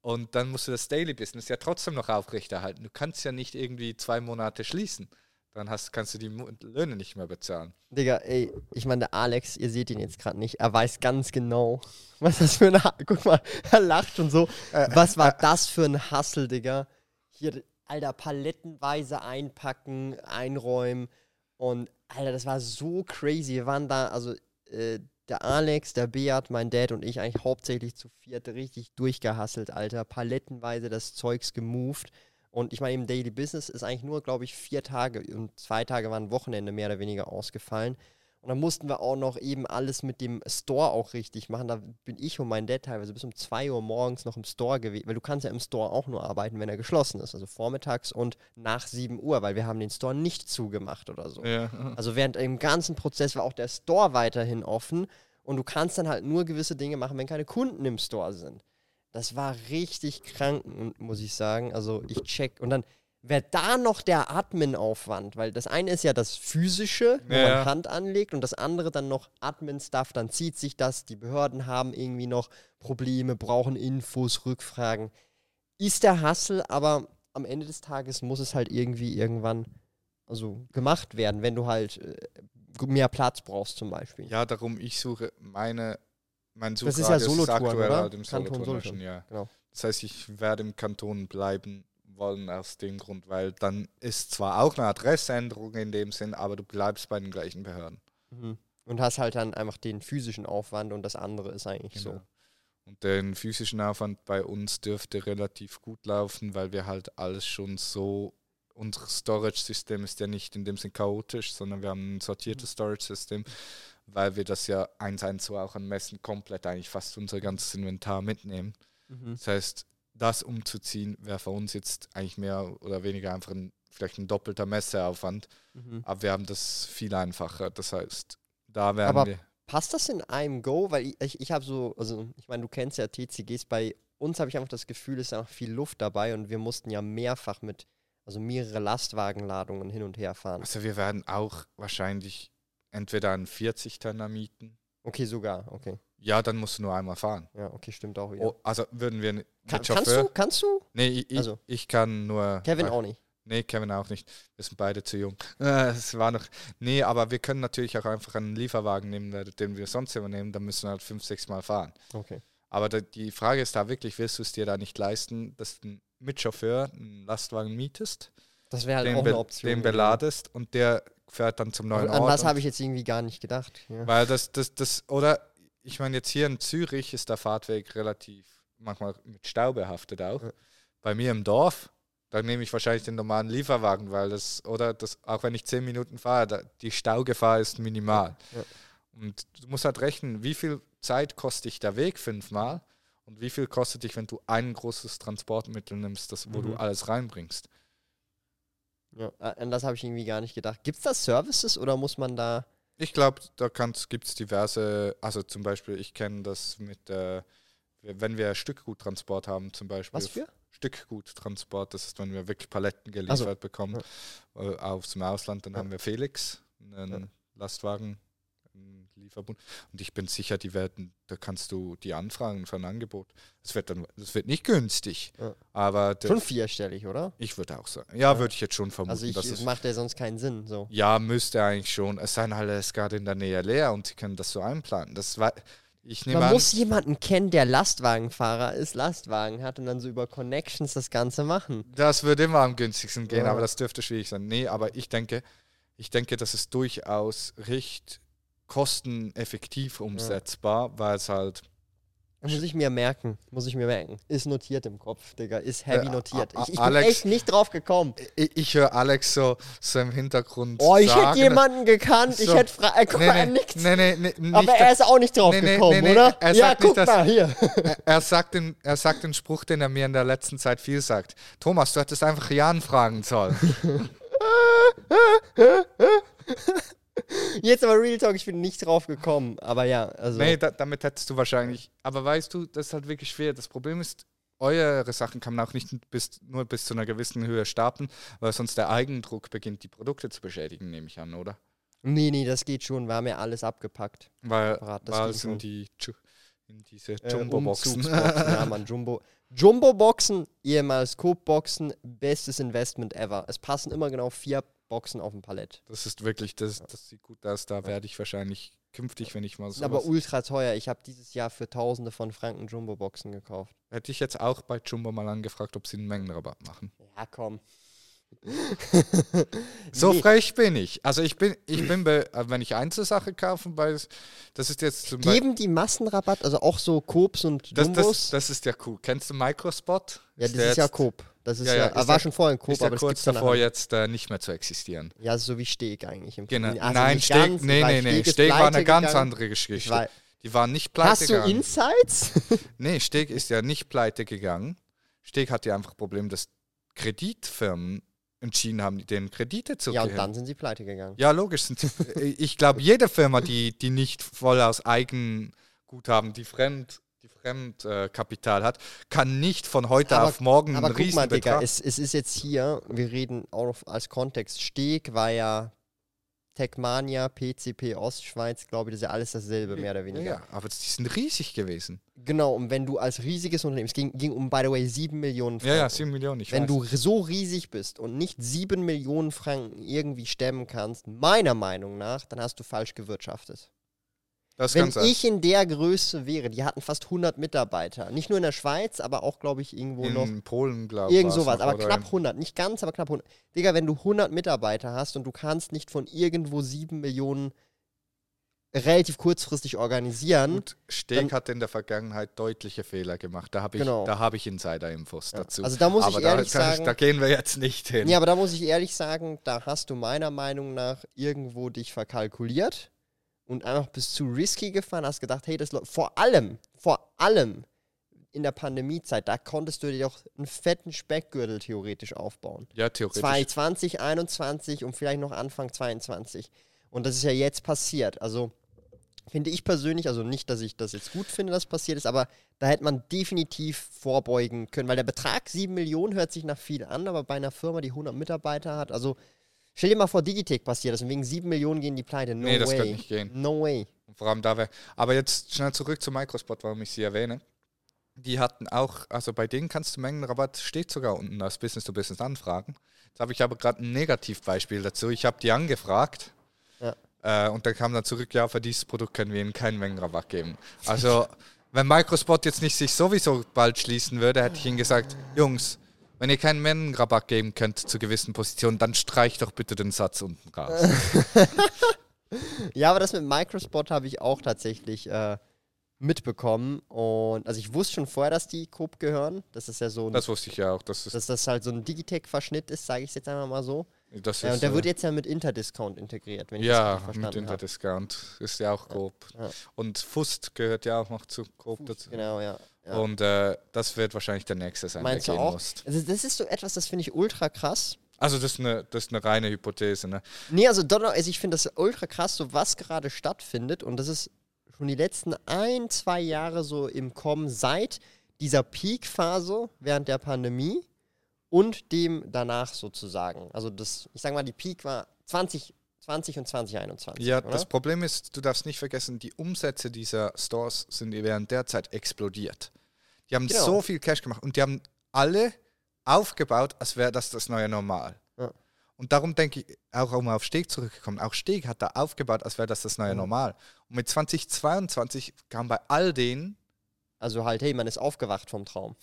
Und dann musst du das Daily Business ja trotzdem noch aufrechterhalten. Du kannst ja nicht irgendwie zwei Monate schließen. Dann hast, kannst du die Löhne nicht mehr bezahlen. Digga, ey, ich meine, der Alex, ihr seht ihn jetzt gerade nicht, er weiß ganz genau, was das für ein Ha- Guck mal, er lacht schon so. Äh, Was war das für ein Hassel, Digga? Hier, Alter, palettenweise einpacken, einräumen. Und, Alter, das war so crazy. Wir waren da, also, äh, der Alex, der Beat, mein Dad und ich eigentlich hauptsächlich zu viert richtig durchgehasselt, Alter. Palettenweise das Zeugs gemoved. Und ich meine, im Daily Business ist eigentlich nur, glaube ich, vier Tage und zwei Tage waren Wochenende mehr oder weniger ausgefallen. Und dann mussten wir auch noch eben alles mit dem Store auch richtig machen. Da bin ich und mein Dad teilweise bis um 2 Uhr morgens noch im Store gewesen, weil du kannst ja im Store auch nur arbeiten, wenn er geschlossen ist. Also vormittags und nach 7 Uhr, weil wir haben den Store nicht zugemacht oder so. Ja. Also während dem ganzen Prozess war auch der Store weiterhin offen und du kannst dann halt nur gewisse Dinge machen, wenn keine Kunden im Store sind. Das war richtig krank, muss ich sagen. Also ich check und dann wäre da noch der Admin-Aufwand, weil das eine ist ja das Physische, wo Ja. man Hand anlegt und das andere dann noch Admin-Stuff, dann zieht sich das, die Behörden haben irgendwie noch Probleme, brauchen Infos, Rückfragen. Ist der Hassel, aber am Ende des Tages muss es halt irgendwie irgendwann also gemacht werden, wenn du halt äh, mehr Platz brauchst zum Beispiel. ja, darum, ich suche meine, mein Das ist ja Solothurn, aktuell oder? im Kanton Solothurn, ja. genau. Das heißt, ich werde im Kanton bleiben wollen aus dem Grund, weil dann ist zwar auch eine Adressänderung in dem Sinn, aber du bleibst bei den gleichen Behörden. Mhm. Und hast halt dann einfach den physischen Aufwand und das andere ist eigentlich Genau. so. Und den physischen Aufwand bei uns dürfte relativ gut laufen, weil wir halt alles schon so, unser Storage-System ist ja nicht in dem Sinn chaotisch, sondern wir haben ein sortiertes Storage-System, weil wir das ja eins eins so auch an Messen komplett eigentlich fast unser ganzes Inventar mitnehmen. Mhm. Das heißt, das umzuziehen wäre für uns jetzt eigentlich mehr oder weniger einfach ein, vielleicht ein doppelter Messeaufwand, Mhm. aber wir haben das viel einfacher. Das heißt, da werden Aber wir. Passt das in einem Go? Weil ich, ich, ich habe so, also ich meine, du kennst ja TCGs, bei uns habe ich einfach das Gefühl, es ist einfach viel Luft dabei und wir mussten ja mehrfach mit, also mehrere Lastwagenladungen hin und her fahren. Also wir werden auch wahrscheinlich entweder einen 40-Tonner mieten. Okay, sogar, okay. Ja, dann musst du nur einmal fahren. Ja, okay, stimmt auch wieder. Oh, also würden wir mit Kann, kannst Chauffeur. du? Kannst du? Nee, ich, Also. ich kann nur. Kevin äh, auch nicht. Nee, Kevin auch nicht. Wir sind beide zu jung. Äh, Es war noch. Nee, aber wir können natürlich auch einfach einen Lieferwagen nehmen, den wir sonst immer nehmen. Dann müssen wir halt fünf, sechs Mal fahren. Okay. Aber die Frage ist da wirklich, willst du es dir da nicht leisten, dass du mit Chauffeur einen Lastwagen mietest, Das wäre halt den, auch eine Option. den beladest und der fährt dann zum neuen An Ort? das und- habe ich jetzt irgendwie gar nicht gedacht. Ja. Weil das, das, das, oder ich meine, jetzt hier in Zürich ist der Fahrtweg relativ manchmal mit Stau behaftet auch. Ja. Bei mir im Dorf, da nehme ich wahrscheinlich den normalen Lieferwagen, weil das, oder das, auch wenn ich zehn Minuten fahre, da, die Staugefahr ist minimal. Ja. Und du musst halt rechnen, wie viel Zeit kostet dich der Weg fünfmal und wie viel kostet dich, wenn du ein großes Transportmittel nimmst, das, wo Mhm. du alles reinbringst. Ja. An das habe ich irgendwie gar nicht gedacht. Gibt es da Services oder muss man da. Ich glaube, da gibt es diverse, also zum Beispiel, ich kenne das mit, äh, wenn wir Stückguttransport haben, zum Beispiel. Was für? Stückguttransport, das ist, wenn wir wirklich Paletten geliefert so. bekommen äh, aus dem Ausland, dann Ja. haben wir Felix, einen Ja. Lastwagen, Lieferbund. Und ich bin sicher, die werden, da kannst du die anfragen für ein Angebot. Es wird dann, das wird nicht günstig, Ja. aber Schon vierstellig, oder? ich würde auch sagen, ja, Ja. würde ich jetzt schon vermuten, Also ich, dass es macht ja sonst keinen Sinn. So. ja, müsste eigentlich schon. Es seien halt es gerade in der Nähe leer und sie können das so einplanen. Das war, ich nehme Man an, muss jemanden kennen, der Lastwagenfahrer ist, Lastwagen hat und dann so über Connections das Ganze machen. das würde immer am günstigsten gehen, Ja. aber das dürfte schwierig sein. Nee, aber ich denke, ich denke, das ist durchaus recht kosteneffektiv umsetzbar, weil es halt muss ich mir merken, muss ich mir merken. Ist notiert im Kopf, Digga. Ist heavy Äh, notiert. A- A- Ich, ich Alex- bin echt nicht drauf gekommen. ich, ich höre Alex so, so im Hintergrund Oh, ich sagen, hätte jemanden gekannt. Ich So. hätte fra- äh, guck Nee, mal, er nee, nickt. nee, nee, nee, nicht, Aber er ist auch nicht drauf Nee, gekommen, nee, oder? er ja, sagt nicht, guck dass- mal hier. er, er, sagt den, er sagt den Spruch, den er mir in der letzten Zeit viel sagt. Thomas, du hättest einfach Jan fragen sollen. Jetzt aber Real Talk, ich bin nicht drauf gekommen. Aber ja, also. Nee, da, damit hättest du wahrscheinlich. Aber weißt du, das ist halt wirklich schwer. Das Problem ist, eure Sachen kann man auch nicht bis, nur bis zu einer gewissen Höhe starten, weil sonst der Eigendruck beginnt, die Produkte zu beschädigen, nehme ich an, oder? Nee, nee, das geht schon. Wir haben ja alles abgepackt. Weil, schon. in die in diese Äh, Jumbo-Boxen. Umzugsboxen, ja, Mann, Jumbo. Jumbo-Boxen, ehemals Coop-Boxen, bestes Investment ever. Es passen immer genau vier Boxen auf ein Palett. Das ist wirklich, das, das sieht gut aus. Da werde ich wahrscheinlich künftig, wenn ich mal so. Aber ultra teuer. Ich habe dieses Jahr für Tausende von Franken Jumbo-Boxen gekauft. Hätte ich jetzt auch bei Jumbo mal angefragt, ob sie einen Mengenrabatt machen. Ja, komm. So Nee. frech bin ich. Also ich bin, ich bin, bei, äh, wenn ich Einzelsache kaufe, bei, das ist jetzt zum. Geben die Massenrabatt, also auch so Coops und Das, das, das ist ja cool. Kennst du Microspot? ja, das der ist ja Coop. Das ist Ja, ja, ja, ah, ist war ja- schon vorher ein Coop, Ist ja aber kurz davor jetzt äh, nicht mehr zu existieren. Ja, so wie Steg eigentlich. Im Genau. Also Nein, Steg, ganz, nee, nee, nee. ist Steg war eine pleite ganz gegangen. andere Ich Geschichte. Die waren nicht pleite Hast du gegangen. Insights? Nee, Steg ist ja nicht pleite gegangen. Steg hatte ja einfach ein Problem, dass Kreditfirmen entschieden haben, denen Kredite zu ja, und geben. dann sind sie pleite gegangen. Ja, logisch. Sind, ich glaube, jede Firma, die, die nicht voll aus Eigenguthaben, die Fremd, die Fremdkapital hat, kann nicht von heute Aber- auf morgen Aber einen guck mal, Digga, es, es ist jetzt hier, wir reden auch als Kontext. Steg war ja Techmania, PCP Ostschweiz, glaube ich, das ist ja alles dasselbe, mehr oder ja, weniger. ja, aber die sind riesig gewesen. Genau, und wenn du als riesiges Unternehmen, es ging, ging um, by the way, 7 Millionen Ja, ja, Franken. 7 Millionen. Ich wenn weiß. du so riesig bist und nicht 7 Millionen Franken irgendwie stemmen kannst, meiner Meinung nach, dann hast du falsch gewirtschaftet. Wenn ich in der Größe wäre, die hatten fast 100 Mitarbeiter, nicht nur in der Schweiz, aber auch, glaube ich, irgendwo noch in Polen, glaube ich. Irgend sowas, aber knapp 100, nicht ganz, aber knapp 100. Digga, wenn du 100 Mitarbeiter hast und du kannst nicht von irgendwo 7 Millionen relativ kurzfristig organisieren, Und Steg hat in der Vergangenheit deutliche Fehler gemacht. Da habe ich, Genau. da habe ich Insider-Infos Ja. dazu. Also da muss aber ich da, ehrlich ich- sagen- da gehen wir jetzt nicht hin. ja, aber da muss ich ehrlich sagen, da hast du meiner Meinung nach irgendwo dich verkalkuliert und einfach bis zu risky gefahren, hast gedacht, hey, das läuft. Vor allem, vor allem in der Pandemiezeit, da konntest du dir doch einen fetten Speckgürtel theoretisch aufbauen. ja, theoretisch. 2020, 21 und vielleicht noch Anfang 22. Und das ist ja jetzt passiert. Also finde ich persönlich, also nicht, dass ich das jetzt gut finde, dass passiert ist, aber da hätte man definitiv vorbeugen können, weil der Betrag 7 Millionen hört sich nach viel an, aber bei einer Firma, die 100 Mitarbeiter hat, also stell dir mal vor, Digitec passiert das und wegen 7 Millionen gehen die pleite. No Nee, das way. könnte nicht gehen. No way. Vor allem da wäre. Aber jetzt schnell zurück zu Microspot, warum ich sie erwähne. Die hatten auch, also bei denen kannst du Mengenrabatt, steht sogar unten als Business-to-Business anfragen. Jetzt habe ich aber gerade ein Negativbeispiel dazu. Ich habe die angefragt Ja. äh, und dann kam dann zurück, ja, für dieses Produkt können wir ihnen keinen Mengenrabatt geben. Also, wenn Microspot jetzt nicht sich sowieso bald schließen würde, hätte ich ihnen gesagt, Jungs, wenn ihr keinen Mengenrabatt geben könnt zu gewissen Positionen, dann streicht doch bitte den Satz unten raus. Ja, aber das mit Microspot habe ich auch tatsächlich äh, mitbekommen. Und also ich wusste schon vorher, dass die Coop gehören. Das ist ja so ein Das wusste ich ja auch. Das ist, dass das halt so ein Digitec-Verschnitt ist, sage ich jetzt einfach mal so. das Ja, ist, und der äh, wird jetzt ja mit Interdiscount integriert, wenn ich Ja, das mit verstanden habe. Interdiscount ist ja auch Coop. Ja. Und Fust gehört ja auch noch zu Coop dazu. Genau, ja. Ja. Und äh, das wird wahrscheinlich der nächste sein, Meinst du der gehen auch? muss. Also das ist so etwas, das finde ich ultra krass. Also das ist eine, das ist eine reine Hypothese. Ne? Nee, also, Donner, also ich finde das ultra krass, so was gerade stattfindet. Und das ist schon die letzten ein, zwei Jahre so im Kommen seit dieser Peak-Phase während der Pandemie und dem danach sozusagen. Also das, ich sage mal, die Peak war 2020 und 2021. Ja, oder? das Problem ist, du darfst nicht vergessen, die Umsätze dieser Stores sind während der Zeit explodiert. Die haben Genau. so viel Cash gemacht und die haben alle aufgebaut, als wäre das das neue Normal. Ja. Und darum denke ich, auch um auf Steg zurückgekommen, auch Steg hat da aufgebaut, als wäre das das neue Mhm. Normal. Und mit 2022 kam bei all denen Also halt, hey, man ist aufgewacht vom Traum.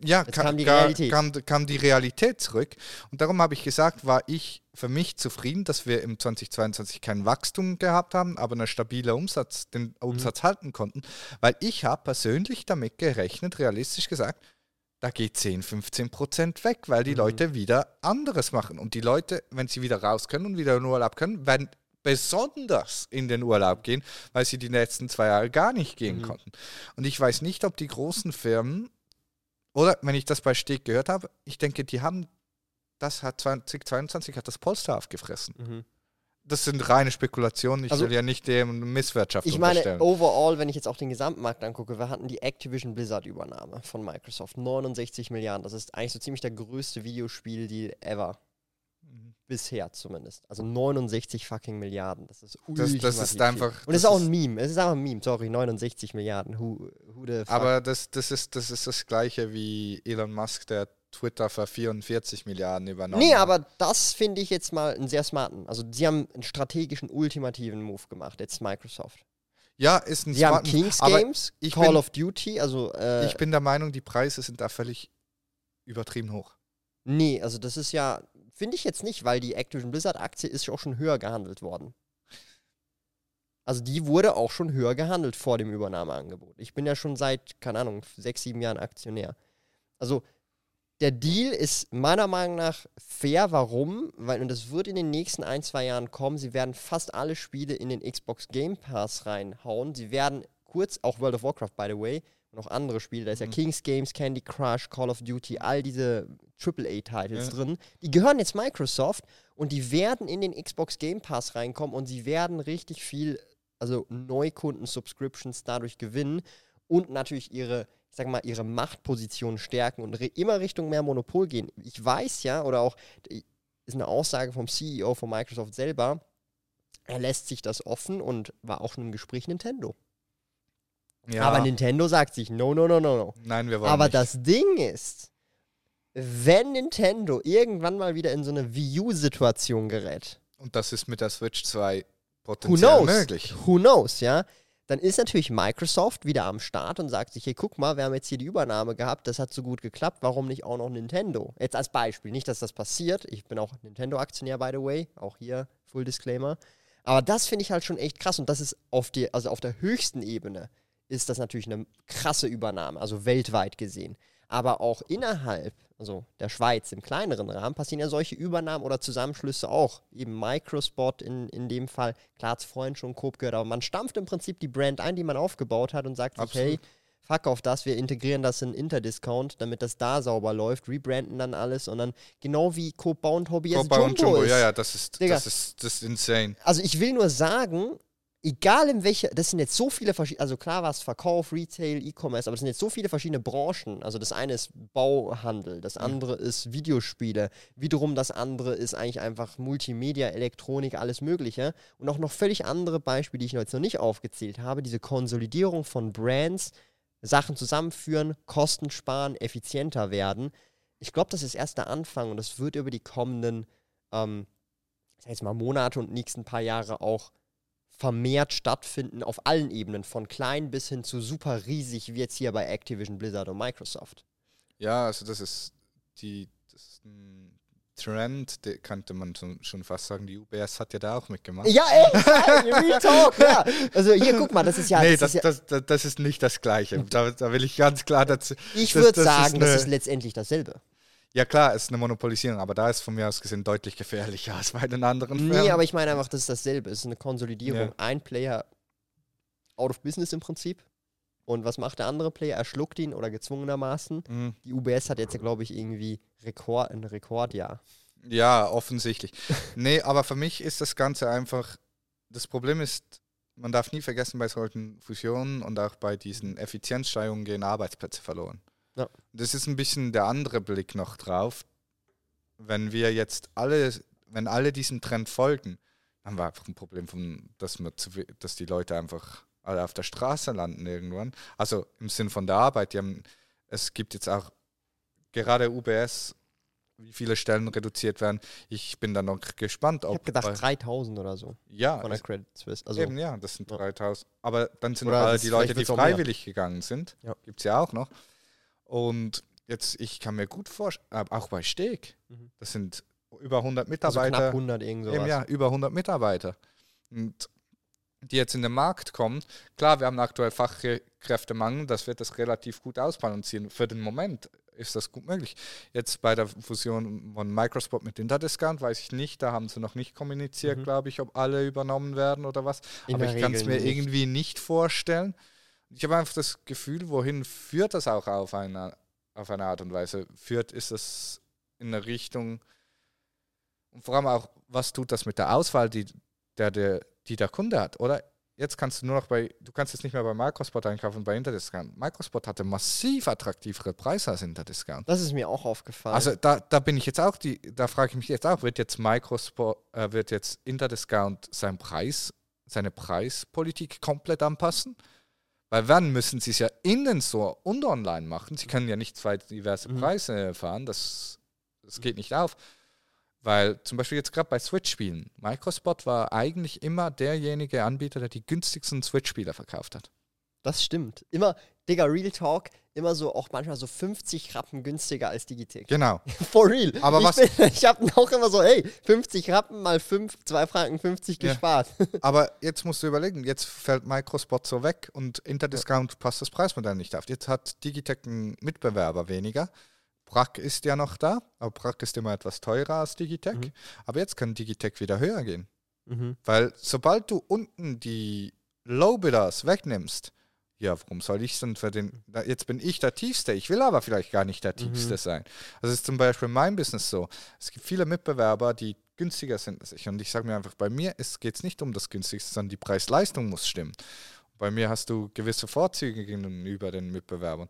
Ja, kam, kam, die Realität. Kam, kam, die Realität zurück. Und darum habe ich gesagt, war ich für mich zufrieden, dass wir im 2022 kein Wachstum gehabt haben, aber einen stabilen Umsatz, den. Umsatz mhm. halten konnten. Weil ich habe persönlich damit gerechnet, realistisch gesagt, da geht 10, 15 Prozent weg, weil die mhm. Leute wieder anderes machen. Und die Leute, wenn sie wieder raus können und wieder in Urlaub können, werden besonders in den Urlaub gehen, weil sie die letzten zwei Jahre gar nicht gehen mhm. konnten. Und ich weiß nicht, ob die großen Firmen, oder wenn ich das bei Steg gehört habe, ich denke, die haben, das hat 2022 hat das Polster aufgefressen. Mhm. Das sind reine Spekulationen. Ich also, will ja nicht dem Misswirtschaft Ich meine, overall, wenn ich jetzt auch den Gesamtmarkt angucke, wir hatten die Activision Blizzard-Übernahme von Microsoft. 69 Milliarden. Das ist eigentlich so ziemlich der größte Videospiel-Deal ever. Bisher zumindest. Also 69 fucking Milliarden. Das ist Das, das ist einfach. Und es ist auch ein Meme. Es ist auch ein Meme, sorry, 69 Milliarden. Who, who the fuck? Aber das, das, ist, das ist das gleiche wie Elon Musk, der Twitter für 44 Milliarden übernommen Nee, aber das finde ich jetzt mal einen sehr smarten. Also sie haben einen strategischen, ultimativen Move gemacht, jetzt Microsoft. Ja, ist ein Sie haben Kings Games, Call bin, of Duty, also. Äh, ich bin der Meinung, die Preise sind da völlig übertrieben hoch. Nee, also das ist ja, Finde ich jetzt nicht, weil die Activision Blizzard-Aktie ist auch schon höher gehandelt worden. Also die wurde auch schon höher gehandelt vor dem Übernahmeangebot. Ich bin ja schon seit, keine Ahnung, sechs, sieben Jahren Aktionär. Also der Deal ist meiner Meinung nach fair. Warum? Weil, und das wird in den nächsten ein, zwei Jahren kommen, sie werden fast alle Spiele in den Xbox Game Pass reinhauen. Sie werden kurz, auch World of Warcraft, by the way, noch andere Spiele. Da ist mhm. ja Kings Games, Candy Crush, Call of Duty, all diese AAA-Titles ja. drin. Die gehören jetzt Microsoft und die werden in den Xbox Game Pass reinkommen und sie werden richtig viel, also Neukunden-Subscriptions dadurch gewinnen und natürlich ihre, ich sag mal, ihre Machtposition stärken und immer Richtung mehr Monopol gehen. Ich weiß ja, oder auch, ist eine Aussage vom CEO von Microsoft selber, er lässt sich das offen und war auch schon im Gespräch Nintendo. Ja. Aber Nintendo sagt sich, no, no, no, no, no. Nein, wir wollen Aber nicht. das Ding ist, wenn Nintendo irgendwann mal wieder in so eine Wii U-Situation gerät. Und das ist mit der Switch 2 potenziell who knows, möglich. Who knows, ja? Dann ist natürlich Microsoft wieder am Start und sagt sich, hey, guck mal, wir haben jetzt hier die Übernahme gehabt, das hat so gut geklappt, warum nicht auch noch Nintendo? Jetzt als Beispiel, nicht, dass das passiert. Ich bin auch Nintendo-Aktionär, by the way, auch hier Full Disclaimer. Aber das finde ich halt schon echt krass und das ist auf, die, also auf der höchsten Ebene ist das natürlich eine krasse Übernahme, also weltweit gesehen. Aber auch innerhalb, also der Schweiz im kleineren Rahmen, passieren ja solche Übernahmen oder Zusammenschlüsse auch. Eben Microspot in, in dem Fall, klar hat es vorhin schon Coop gehört, aber man stampft im Prinzip die Brand ein, die man aufgebaut hat und sagt sich, hey, fuck auf das, wir integrieren das in Interdiscount, damit das da sauber läuft, rebranden dann alles und dann genau wie Coop Bau und Hobby Coop Bau und Jumbo ist. Ja, ja, das ist, das ist, das ist insane. Also ich will nur sagen, egal in welcher, das sind jetzt so viele verschiedene, also klar war es Verkauf, Retail, E-Commerce, aber das sind jetzt so viele verschiedene Branchen. Also das eine ist Bauhandel, das andere ist Videospiele, wiederum das andere ist eigentlich einfach Multimedia, Elektronik, alles Mögliche. Und auch noch völlig andere Beispiele, die ich jetzt noch nicht aufgezählt habe, diese Konsolidierung von Brands, Sachen zusammenführen, Kosten sparen, effizienter werden. Ich glaube, das ist erst der Anfang und das wird über die kommenden, ähm, ich sag jetzt mal, Monate und nächsten paar Jahre auch vermehrt stattfinden auf allen Ebenen, von klein bis hin zu super riesig, wie jetzt hier bei Activision, Blizzard und Microsoft. Ja, also das ist die das ist ein Trend, der könnte man schon fast sagen, die UBS hat ja da auch mitgemacht. Ja, ey, Real Talk, ja. Also hier, guck mal, das ist ja... Nee, das, das, ist, ja das, das ist nicht das Gleiche. Da, da, will ich ganz klar dazu... Ich würde sagen, das ist letztendlich dasselbe. Ja klar, es ist eine Monopolisierung, aber da ist von mir aus gesehen deutlich gefährlicher als bei den anderen Firmen. Nee, aber ich meine einfach, das ist dasselbe. Es ist eine Konsolidierung. Ja. Ein Player out of business im Prinzip. Und was macht der andere Player? Er schluckt ihn oder gezwungenermaßen. Mhm. Die UBS hat jetzt, glaube ich, irgendwie Rekord, ein Rekordjahr. Ja, offensichtlich. nee, aber für mich ist das Ganze einfach, das Problem ist, man darf nie vergessen, bei solchen Fusionen und auch bei diesen Effizienzsteigerungen gehen Arbeitsplätze verloren. Ja. Das ist ein bisschen der andere Blick noch drauf. Wenn wir jetzt alle, wenn alle diesem Trend folgen, dann war einfach ein Problem, von, dass, man zu, dass die Leute einfach alle auf der Straße landen irgendwann. Also im Sinn von der Arbeit. Die haben, es gibt jetzt auch gerade UBS wie viele Stellen reduziert werden. Ich bin dann noch gespannt, Ich ob. habe gedacht bei- 3000 oder so ja, von der Credit Suisse. Also, eben, ja, das sind Ja. 3000. Aber dann sind Oder alle die Leute, die freiwillig gegangen sind. Ja. Gibt es ja auch noch. Und jetzt, ich kann mir gut vorstellen, auch bei Steg, Mhm. das sind über 100 also Mitarbeiter. knapp 100 irgend sowas. ja, über 100 Mitarbeiter. Und die jetzt in den Markt kommen. Klar, wir haben aktuell Fachkräftemangel, das wird das relativ gut ausbalancieren. Für den Moment ist das gut möglich. Jetzt bei der Fusion von Microspot mit Interdiscount weiß ich nicht, da haben sie noch nicht kommuniziert, Mhm. glaube ich, ob alle übernommen werden oder was. In Aber ich kann es mir nicht. irgendwie nicht vorstellen. Ich habe einfach das Gefühl, wohin führt das auch auf eine, auf eine Art und Weise? Führt ist es in eine Richtung, und vor allem auch, was tut das mit der Auswahl, die der, der, die der Kunde hat, oder? Jetzt kannst du nur noch bei, du kannst jetzt nicht mehr bei Microspot einkaufen, bei Interdiscount. Microspot hatte massiv attraktivere Preise als Interdiscount. Das ist mir auch aufgefallen. Also da, da bin ich jetzt auch, die, da frage ich mich jetzt auch, wird jetzt Microspot, äh, wird jetzt Interdiscount seinen Preis, seine Preispolitik komplett anpassen? Weil wann müssen sie es ja in den Store und online machen? Sie können ja nicht zwei diverse Mhm. Preise fahren, das, das geht nicht auf. Weil zum Beispiel jetzt gerade bei Switch-Spielen, Microspot war eigentlich immer derjenige Anbieter, der die günstigsten Switch-Spieler verkauft hat. das stimmt. Immer, Digga, Real Talk, immer so auch manchmal so 50 Rappen günstiger als Digitec. Genau. For real. Aber ich was- Bin, ich habe auch immer so, hey, 50 Rappen mal 5, 2 Franken 50 Ja. gespart. Aber jetzt musst du überlegen, jetzt fällt Microspot so weg und Interdiscount passt das Preismodell nicht auf. Jetzt hat Digitec einen Mitbewerber weniger. Brack ist ja noch da, aber Brack ist immer etwas teurer als Digitec. Mhm. Aber jetzt kann Digitec wieder höher gehen. Mhm. Weil sobald du unten die Low-Bidders wegnimmst, ja, warum soll ich denn für den, jetzt bin ich der Tiefste, ich will aber vielleicht gar nicht der Mhm. Tiefste sein. Das ist zum Beispiel in meinem Business so. Es gibt viele Mitbewerber, die günstiger sind als ich. Und ich sage mir einfach, bei mir geht es nicht um das Günstigste, sondern die Preis-Leistung muss stimmen. Bei mir hast du gewisse Vorzüge gegenüber den Mitbewerbern.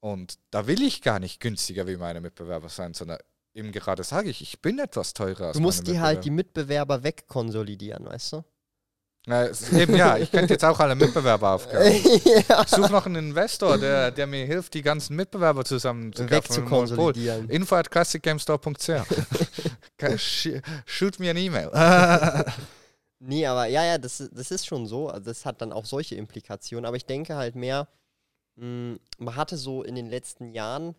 Und da will ich gar nicht günstiger wie meine Mitbewerber sein, sondern eben gerade sage ich, ich bin etwas teurer als Du musst die halt die Mitbewerber. Mitbewerber wegkonsolidieren, weißt du? Na, eben ja, ich könnte jetzt auch alle Mitbewerber aufkaufen. ja. Ich suche noch einen Investor, der, der mir hilft, die ganzen Mitbewerber zusammen zu Wegzukonsolidieren. Info at classicgamestore.ch Shoot mir eine E-Mail. Nee, aber ja, ja, das, das ist schon so. Also das hat dann auch solche Implikationen. Aber ich denke halt mehr, mh, man hatte so in den letzten Jahren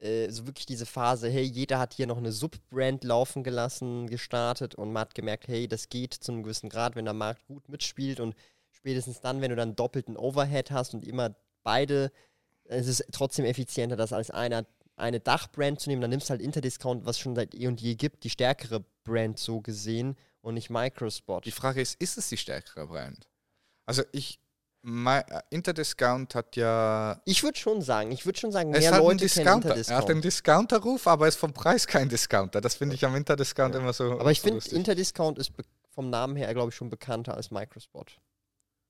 äh, so wirklich diese Phase, hey, jeder hat hier noch eine Subbrand laufen gelassen, gestartet und man hat gemerkt, hey, das geht zu einem gewissen Grad, wenn der Markt gut mitspielt und spätestens dann, wenn du dann doppelten Overhead hast und immer beide, es ist trotzdem effizienter, das als einer eine Dachbrand zu nehmen, dann nimmst du halt Interdiscount, was schon seit eh und je gibt, die stärkere Brand so gesehen und nicht Microspot. Die Frage ist, ist es die stärkere Brand? Also ich, mein, äh, Interdiscount hat ja Ich würde schon sagen, ich würde schon sagen, Er ist mehr halt ein Leute kennen Discounter. Er hat einen. Discounter-Ruf, aber er ist vom Preis kein Discounter. Das finde ich am Interdiscount immer so. Aber ich so finde. Interdiscount ist vom Namen her, glaube ich, schon bekannter als Microspot.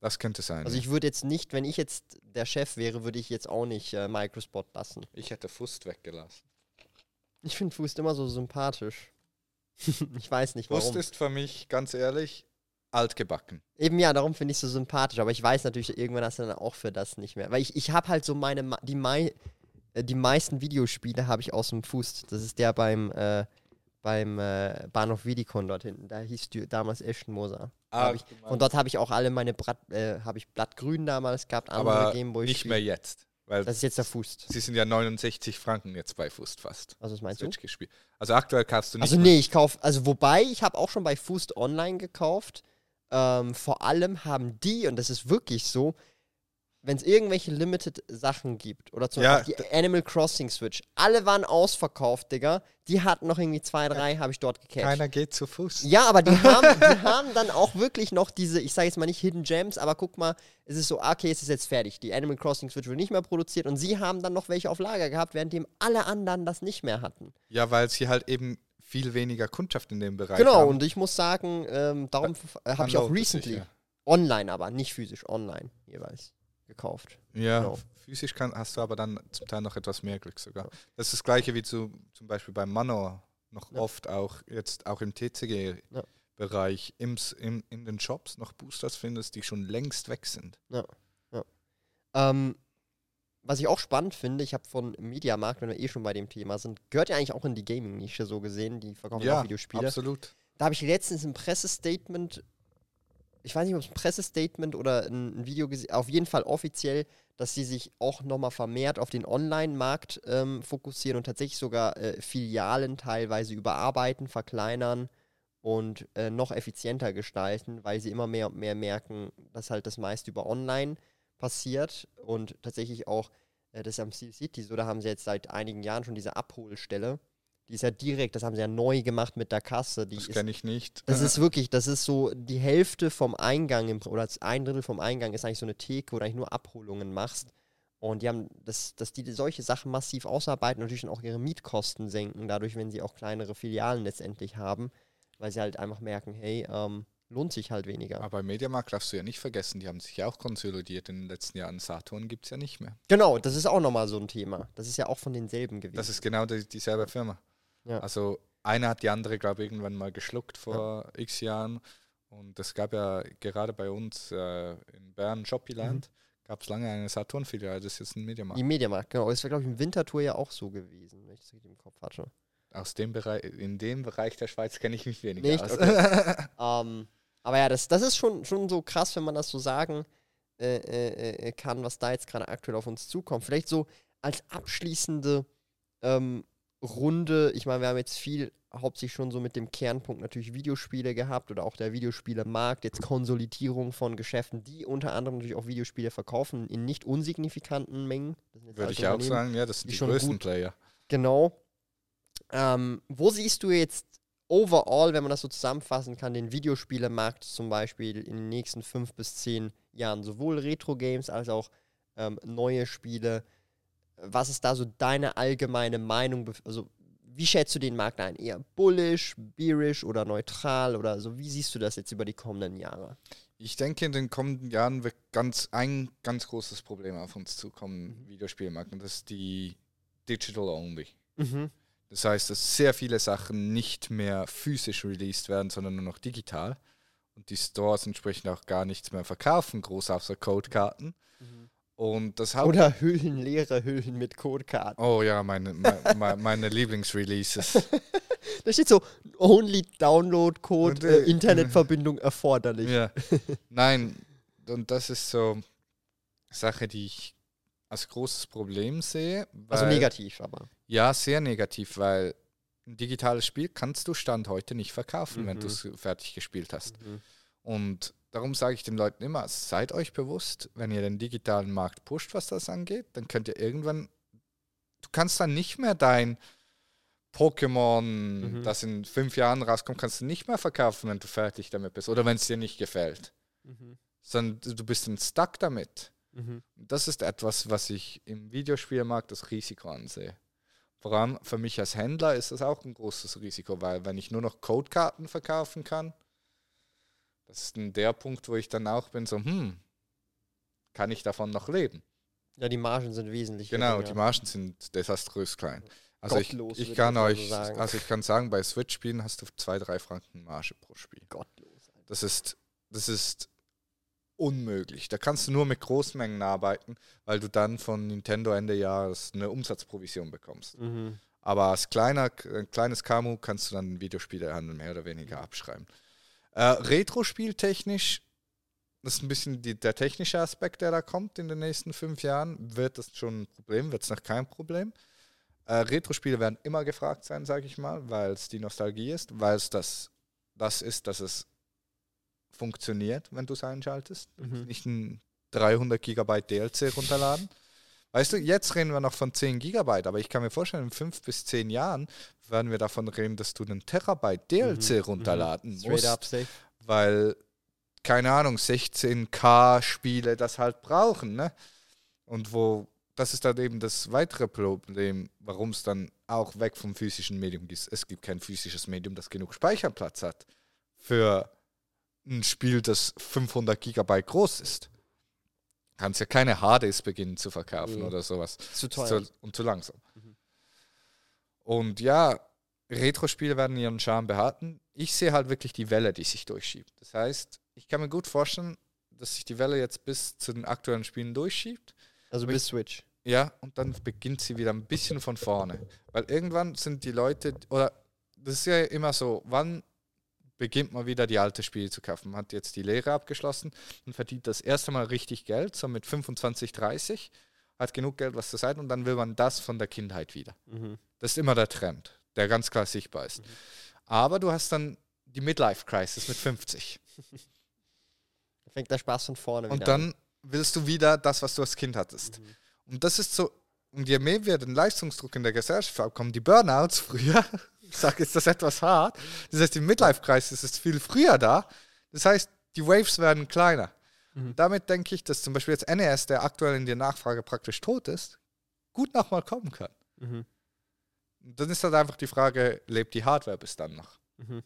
Das könnte sein. Also ja. ich würde jetzt nicht, wenn ich jetzt der Chef wäre, würde ich jetzt auch nicht äh, Microspot lassen. ich hätte Fust weggelassen. Ich finde Fust immer so sympathisch. ich weiß nicht Fust warum. ist für mich, ganz ehrlich, altgebacken. Eben ja, darum finde ich es so sympathisch. Aber ich weiß natürlich, irgendwann hast du dann auch für das nicht mehr. Weil ich, ich habe halt so meine, die, Mai, äh, die meisten Videospiele habe ich aus dem Fuß. Das ist der beim, äh, beim äh, Bahnhof Vidikon dort hinten. Da hieß die damals Eschenmoser. Ich, und dort habe ich auch alle meine Brat, äh, habe ich Blattgrün damals gehabt, andere aber nicht mehr jetzt. Weil Das ist jetzt der Fuß. sie sind ja 69 Franken jetzt bei Fust fast. Also was meinst du? Switch gespielt. Also aktuell kaufst du nicht. Also nee, ich kaufe, also wobei, ich habe auch schon bei Fust Online gekauft. Ähm, vor allem haben die, und das ist wirklich so, wenn es irgendwelche Limited Sachen gibt, oder zum Ja, Beispiel die Animal Crossing Switch, alle waren ausverkauft, Digga. Die hatten noch irgendwie zwei, drei, habe ich dort gecatcht. Keiner geht zu Fuß. Ja, aber die haben, die haben dann auch wirklich noch diese, ich sage jetzt mal nicht Hidden Gems, aber guck mal, es ist so, okay, es ist jetzt fertig. Die Animal Crossing Switch wird nicht mehr produziert und sie haben dann noch welche auf Lager gehabt, währenddem alle anderen das nicht mehr hatten. Ja, weil sie halt eben viel weniger Kundschaft in dem Bereich Genau, haben. und ich muss sagen, ähm, darum äh, habe Dann ich auch es sich, recently, ja. online aber, nicht physisch, online jeweils gekauft. Ja, Genau. physisch kann, hast du aber dann zum Teil noch etwas mehr Glück sogar. Das ist das gleiche wie zu, zum Beispiel beim Manor noch Ja. oft auch jetzt auch im TCG-Bereich im, S- im, in den Shops noch Boosters findest, die schon längst weg sind. Ähm, was ich auch spannend finde, ich habe von Mediamarkt, wenn wir eh schon bei dem Thema sind, gehört ja eigentlich auch in die Gaming-Nische so gesehen, die verkaufen Ja, auch Videospiele. absolut. Da habe ich letztens ein Pressestatement, ich weiß nicht, ob es ein Pressestatement oder ein, ein Video gesehen, auf jeden Fall offiziell, dass sie sich auch nochmal vermehrt auf den Online-Markt ähm, fokussieren und tatsächlich sogar äh, Filialen teilweise überarbeiten, verkleinern und äh, noch effizienter gestalten, weil sie immer mehr und mehr merken, dass halt das meiste über Online passiert und tatsächlich auch, äh, das ist am Steel City so, da haben sie jetzt seit einigen Jahren schon diese Abholstelle. Die ist ja direkt, das haben sie ja neu gemacht mit der Kasse. Die Das kenne ich nicht. das ist wirklich, das ist so die Hälfte vom Eingang im, oder ein Drittel vom Eingang ist eigentlich so eine Theke, wo du eigentlich nur Abholungen machst. Und die haben, das, dass die solche Sachen massiv ausarbeiten, natürlich dann auch ihre Mietkosten senken, dadurch, wenn sie auch kleinere Filialen letztendlich haben, weil sie halt einfach merken, hey, ähm, lohnt sich halt weniger. Aber bei Mediamarkt darfst du ja nicht vergessen, die haben sich ja auch konsolidiert in den letzten Jahren. Saturn gibt es ja nicht mehr. Genau, das ist auch nochmal so ein Thema. Das ist ja auch von denselben gewesen. Das ist genau die, dieselbe Firma. Ja. Also eine hat die andere, glaube ich, irgendwann mal geschluckt vor x Jahren. Und es gab ja gerade bei uns äh, in Bern, Shoppyland, gab es lange eine Saturn-Filiale, das ist jetzt ein Mediamarkt. die Mediamarkt, genau. Das war, glaube ich, im Wintertour ja auch so gewesen, wenn ich das richtig im Kopf hatte. Aus dem Bereich, in dem Bereich der Schweiz kenne ich mich weniger Nicht? aus. Okay. Ähm, aber ja, das, das ist schon, schon so krass, wenn man das so sagen äh, äh, äh, kann, was da jetzt gerade aktuell auf uns zukommt. Vielleicht so als abschließende ähm, Runde, ich meine, wir haben jetzt viel hauptsächlich schon so mit dem Kernpunkt natürlich Videospiele gehabt oder auch der Videospielemarkt, jetzt Konsolidierung von Geschäften, die unter anderem natürlich auch Videospiele verkaufen in nicht unsignifikanten Mengen. Das sind jetzt Würde ich auch sagen, ja, das sind die die, schon größten gut- Player. Genau. Ähm, wo siehst du jetzt overall, wenn man das so zusammenfassen kann, den Videospielemarkt zum Beispiel in den nächsten fünf bis zehn Jahren? Sowohl Retro-Games als auch ähm, neue Spiele. Was ist da so deine allgemeine Meinung? Also, wie schätzt du den Markt ein? Eher bullish, bearish oder neutral oder so? Wie siehst du das jetzt über die kommenden Jahre? Ich denke, in den kommenden Jahren wird ganz ein ganz großes Problem auf uns zukommen, Mhm. Videospielmarkt, und das ist die Digital Only. Mhm. Das heißt, dass sehr viele Sachen nicht mehr physisch released werden, sondern nur noch digital. Und die Stores entsprechend auch gar nichts mehr verkaufen, groß außer Codekarten. Und das Haupt Oder Hüllen, leere Hüllen mit Codekarten. Oh ja, meine, meine, meine Lieblingsreleases. Da steht so, only Download-Code, äh, äh, Internetverbindung erforderlich. ja. Nein, und das ist so Sache, die ich als großes Problem sehe. Also negativ, aber. Ja, sehr negativ, weil ein digitales Spiel kannst du Stand heute nicht verkaufen, wenn Mhm. du es fertig gespielt hast. Und darum sage ich den Leuten immer, seid euch bewusst, wenn ihr den digitalen Markt pusht, was das angeht, dann könnt ihr irgendwann, du kannst dann nicht mehr dein Pokémon, Mhm. das in fünf Jahren rauskommt, kannst du nicht mehr verkaufen, wenn du fertig damit bist oder wenn es dir nicht gefällt. Mhm. Sondern du bist dann stuck damit. Mhm. Das ist etwas, was ich im Videospielmarkt das Risiko ansehe. Vor allem für mich als Händler ist das auch ein großes Risiko, weil wenn ich nur noch Codekarten verkaufen kann, das ist dann der Punkt, wo ich dann auch bin, so, hm, kann ich davon noch leben? Ja, die Margen sind wesentlich Genau, die Margen sind desaströs klein. Also ich, Gottlos, ich kann ich so euch, sagen. also ich kann sagen, bei Switch-Spielen hast du zwei, drei Franken Marge pro Spiel. Gottlos. Alter. Das ist, das ist unmöglich. Da kannst du nur mit Großmengen arbeiten, weil du dann von Nintendo Ende Jahres eine Umsatzprovision bekommst. Mhm. Aber als kleiner, ein kleines KMU kannst du dann Videospielehandel mehr oder weniger abschreiben. Äh, Retro-Spieltechnisch, das ist ein bisschen die, der technische Aspekt, der da kommt in den nächsten fünf Jahren. Wird das schon ein Problem? Wird es noch kein Problem? Äh, Retro-Spiele werden immer gefragt sein, sage ich mal, weil es die Nostalgie ist, weil es das, das ist, dass es funktioniert, wenn du es einschaltest. Mhm. nicht ein 300 Gigabyte DLC runterladen. Weißt du, jetzt reden wir noch von 10 Gigabyte, aber ich kann mir vorstellen, in fünf bis zehn Jahren werden wir davon reden, dass du einen Terabyte DLC Mhm, runterladen Straight musst, up weil, keine Ahnung, 16K-Spiele das halt brauchen, ne? Und wo, das ist dann eben das weitere Problem, warum es dann auch weg vom physischen Medium ist. Es gibt kein physisches Medium, das genug Speicherplatz hat für ein Spiel, das 500 Gigabyte groß ist. Kannst ja keine HDs beginnen zu verkaufen Nee. oder sowas. Zu teuer. Zu, und zu langsam. Mhm. Und ja, Retro-Spiele werden ihren Charme behalten. Ich sehe halt wirklich die Welle, die sich durchschiebt. Das heißt, ich kann mir gut vorstellen, dass sich die Welle jetzt bis zu den aktuellen Spielen durchschiebt. Also bis Switch. Ja, und dann beginnt sie wieder ein bisschen von vorne. Weil irgendwann sind die Leute, oder das ist ja immer so, wann beginnt man wieder die alte Spiele zu kaufen? Man hat jetzt die Lehre abgeschlossen und verdient das erste Mal richtig Geld, so mit 25, 30, hat genug Geld, was zu sein, und dann will man das von der Kindheit wieder. Mhm. Das ist immer der Trend, der ganz klar sichtbar ist. Mhm. Aber du hast dann die Midlife-Crisis mit 50. Da fängt der Spaß von vorne Und wieder dann willst du wieder das, was du als Kind hattest. Mhm. Und das ist so, und je mehr wir den Leistungsdruck in der Gesellschaft haben, kommen die Burnouts früher. Ich sage jetzt das etwas hart. Das heißt, die Midlife-Crisis ist viel früher da. Das heißt, die Waves werden kleiner. Mhm. Damit denke ich, dass zum Beispiel jetzt NES, der aktuell in der Nachfrage praktisch tot ist, gut nochmal kommen kann. an. Mhm. Dann ist halt einfach die Frage, lebt die Hardware bis dann noch? Mhm.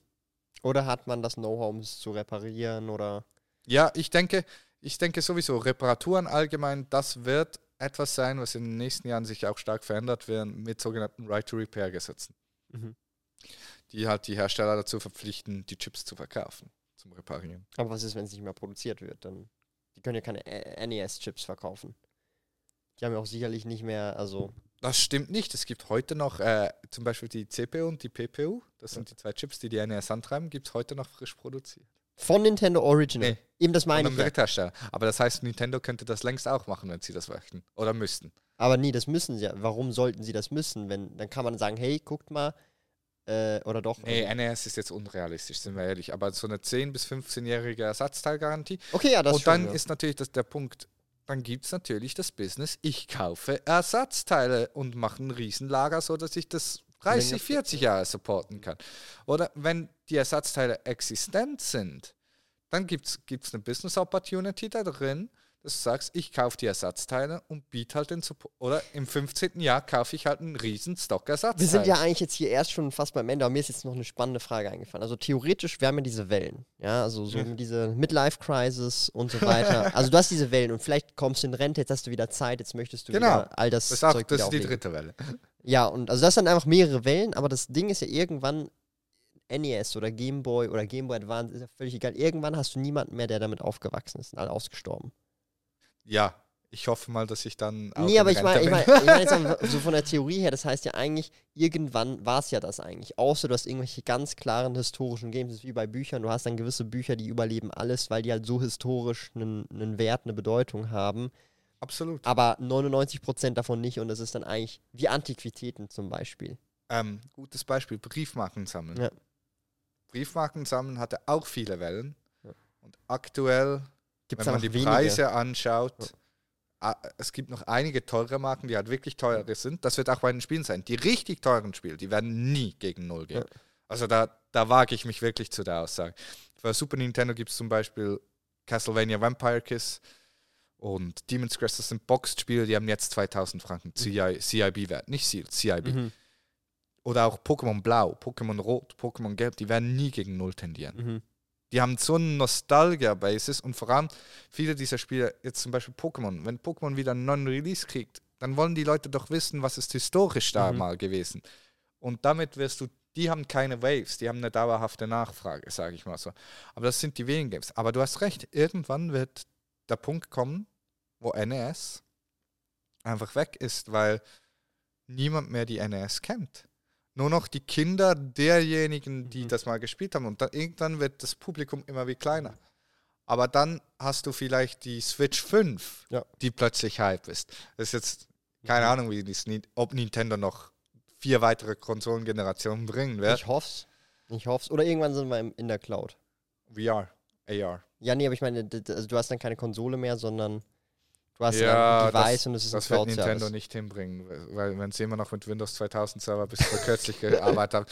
Oder hat man das Know-how, um es zu reparieren oder. Ja, ich denke, ich denke sowieso, Reparaturen allgemein, das wird etwas sein, was in den nächsten Jahren sich auch stark verändert werden mit sogenannten Right-to-Repair-Gesetzen, Mhm. Die halt die Hersteller dazu verpflichten, die Chips zu verkaufen, zum Reparieren. Aber was ist, wenn es nicht mehr produziert wird? Dann. Die können ja keine NES-Chips verkaufen. Die haben ja auch sicherlich nicht mehr, also. Das stimmt nicht. Es gibt heute noch äh, zum Beispiel die CPU und die PPU, das sind die zwei Chips, die die NES antreiben, gibt es heute noch frisch produziert. Von Nintendo Original. Nee. Eben das Von meine einem ich. Dritthersteller. Aber das heißt, Nintendo könnte das längst auch machen, wenn sie das möchten. Oder müssten. Aber nee, das müssen sie ja. Warum sollten sie das müssen? Wenn, dann kann man sagen, hey, guckt mal. Äh, oder doch. Nee, NES ist jetzt unrealistisch, sind wir ehrlich. Aber so eine 10- bis 15-jährige Ersatzteilgarantie. Okay, ja, das Und dann schon, ja. ist natürlich das, der Punkt, dann gibt es natürlich das Business, ich kaufe Ersatzteile und mache ein Riesenlager, sodass ich das 30, Länger- 40 Jahre supporten kann. Oder wenn die Ersatzteile existent sind, dann gibt es eine Business Opportunity da drin, dass du sagst, ich kaufe die Ersatzteile und biete halt den Support. Oder im 15. Jahr kaufe ich halt einen riesen Stock Ersatzteile. Wir sind ja eigentlich jetzt hier erst schon fast beim Ende, aber mir ist jetzt noch eine spannende Frage eingefallen. Also theoretisch, wir haben ja diese Wellen, ja, also so Ja. diese Midlife-Crisis und so weiter. also du hast diese Wellen und vielleicht kommst du in Rente, jetzt hast du wieder Zeit, jetzt möchtest du Genau. wieder all das, das auch, Zeug das ist die auflegen. dritte Welle. Ja, und also das sind einfach mehrere Wellen, aber das Ding ist ja irgendwann NES oder Game Boy oder Game Boy Advance, ist ja völlig egal. Irgendwann hast du niemanden mehr, der damit aufgewachsen ist, sind alle ausgestorben. Ja, ich hoffe mal, dass ich dann. Nee, aber ich meine, ich mein, ich mein jetzt so von der Theorie her, das heißt ja eigentlich, irgendwann war es ja das eigentlich. Außer du hast irgendwelche ganz klaren historischen Games, das ist wie bei Büchern, du hast dann gewisse Bücher, die überleben alles, weil die halt so historisch einen, einen Wert, eine Bedeutung haben. Absolut. Aber 99% davon nicht und es ist dann eigentlich wie Antiquitäten zum Beispiel. Ähm, gutes Beispiel, Briefmarken sammeln. Ja. Briefmarken sammeln hatte auch viele Wellen. Ja. Und aktuell, Gibt es wenn man die wenige. Preise anschaut, es gibt noch einige teure Marken, die halt wirklich teuer sind. Das wird auch bei den Spielen sein. Die richtig teuren Spiele, die werden nie gegen Null gehen. Ja. Also da, da wage ich mich wirklich zu der Aussage. Für Super Nintendo gibt es zum Beispiel Castlevania Vampire Kiss und Demon's Crest, das sind Boxed-Spiele, die haben jetzt 2000 Franken CI, CIB-Wert, nicht Seal, CIB. Mhm. Oder auch Pokémon Blau, Pokémon Rot, Pokémon Gelb, die werden nie gegen Null tendieren. Mhm. Die haben so eine Nostalgia-Basis und vor allem viele dieser Spiele, jetzt zum Beispiel Pokémon, wenn Pokémon wieder einen neuen Release kriegt, dann wollen die Leute doch wissen, was ist historisch da Mhm. mal gewesen. Und damit wirst du, die haben keine Waves, die haben eine dauerhafte Nachfrage, sage ich mal so. Aber das sind die wenigen Games. Aber du hast recht, irgendwann wird der Punkt kommen, wo NES einfach weg ist, weil niemand mehr die NES kennt. Nur noch die Kinder derjenigen, die Mhm. das mal gespielt haben. Und dann, irgendwann wird das Publikum immer wie kleiner. Aber dann hast du vielleicht die Switch 5, Ja. die plötzlich Hype ist. Das ist jetzt keine Mhm. Ahnung, wie dies, ob Nintendo noch vier weitere Konsolengenerationen bringen wird. Ich hoff's. Ich hoff's. Oder irgendwann sind wir im- in der Cloud. VR, AR. Ja, nee, aber ich meine, also du hast dann keine Konsole mehr, sondern du hast Ja, ein Device und es ist Das ein wird Nintendo nicht hinbringen, weil wenn sie immer noch mit Windows 2000 Server bis vor kürzlich gearbeitet haben.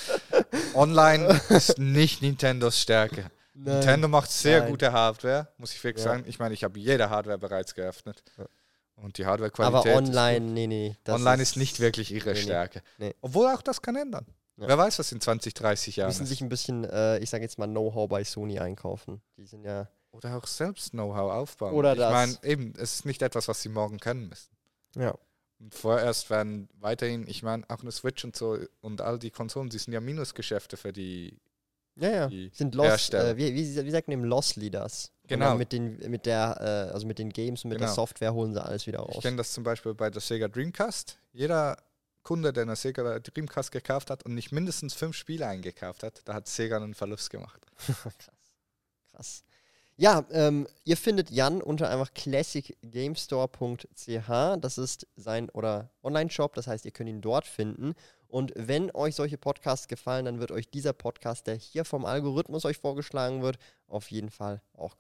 Online ist nicht Nintendos Stärke. Nein. Nintendo macht sehr Nein. gute Hardware, muss ich wirklich Ja. sagen. Ich meine, ich habe jede Hardware bereits geöffnet. Ja. Und die Hardware-Qualität. Aber ist online, gut. nee, nee. das online ist nicht wirklich ihre nee. Stärke. Nee. Obwohl auch das kann ändern. Ja. Wer weiß, was in 20, 30 Die Jahren müssen ist. sich ein bisschen, äh, ich sage jetzt mal, Know-how bei Sony einkaufen. Die sind ja. Oder auch selbst Know-how aufbauen. Oder ich das. meine, eben, es ist nicht etwas, was sie morgen können müssen. Ja. Und vorerst werden weiterhin, ich meine, auch eine Switch und so und all die Konsolen, die sind ja Minusgeschäfte für die Ja, ja. die Sind Loss, äh, wie, wie, wie sagt man dem Loss Leaders? Genau. mit den, mit der, äh, also mit den Games und mit der Genau. Software holen sie alles wieder Ich raus. kenne das zum Beispiel bei der Sega Dreamcast. Jeder Kunde, der eine Sega Dreamcast gekauft hat und nicht mindestens fünf Spiele eingekauft hat, da hat Sega einen Verlust gemacht. Krass. Krass. Ja, ähm, ihr findet Jan unter einfach classicgamestore.ch. Das ist sein oder Online-Shop, das heißt, ihr könnt ihn dort finden. Und wenn euch solche Podcasts gefallen, dann wird euch dieser Podcast, der hier vom Algorithmus euch vorgeschlagen wird, auf jeden Fall auch gefallen.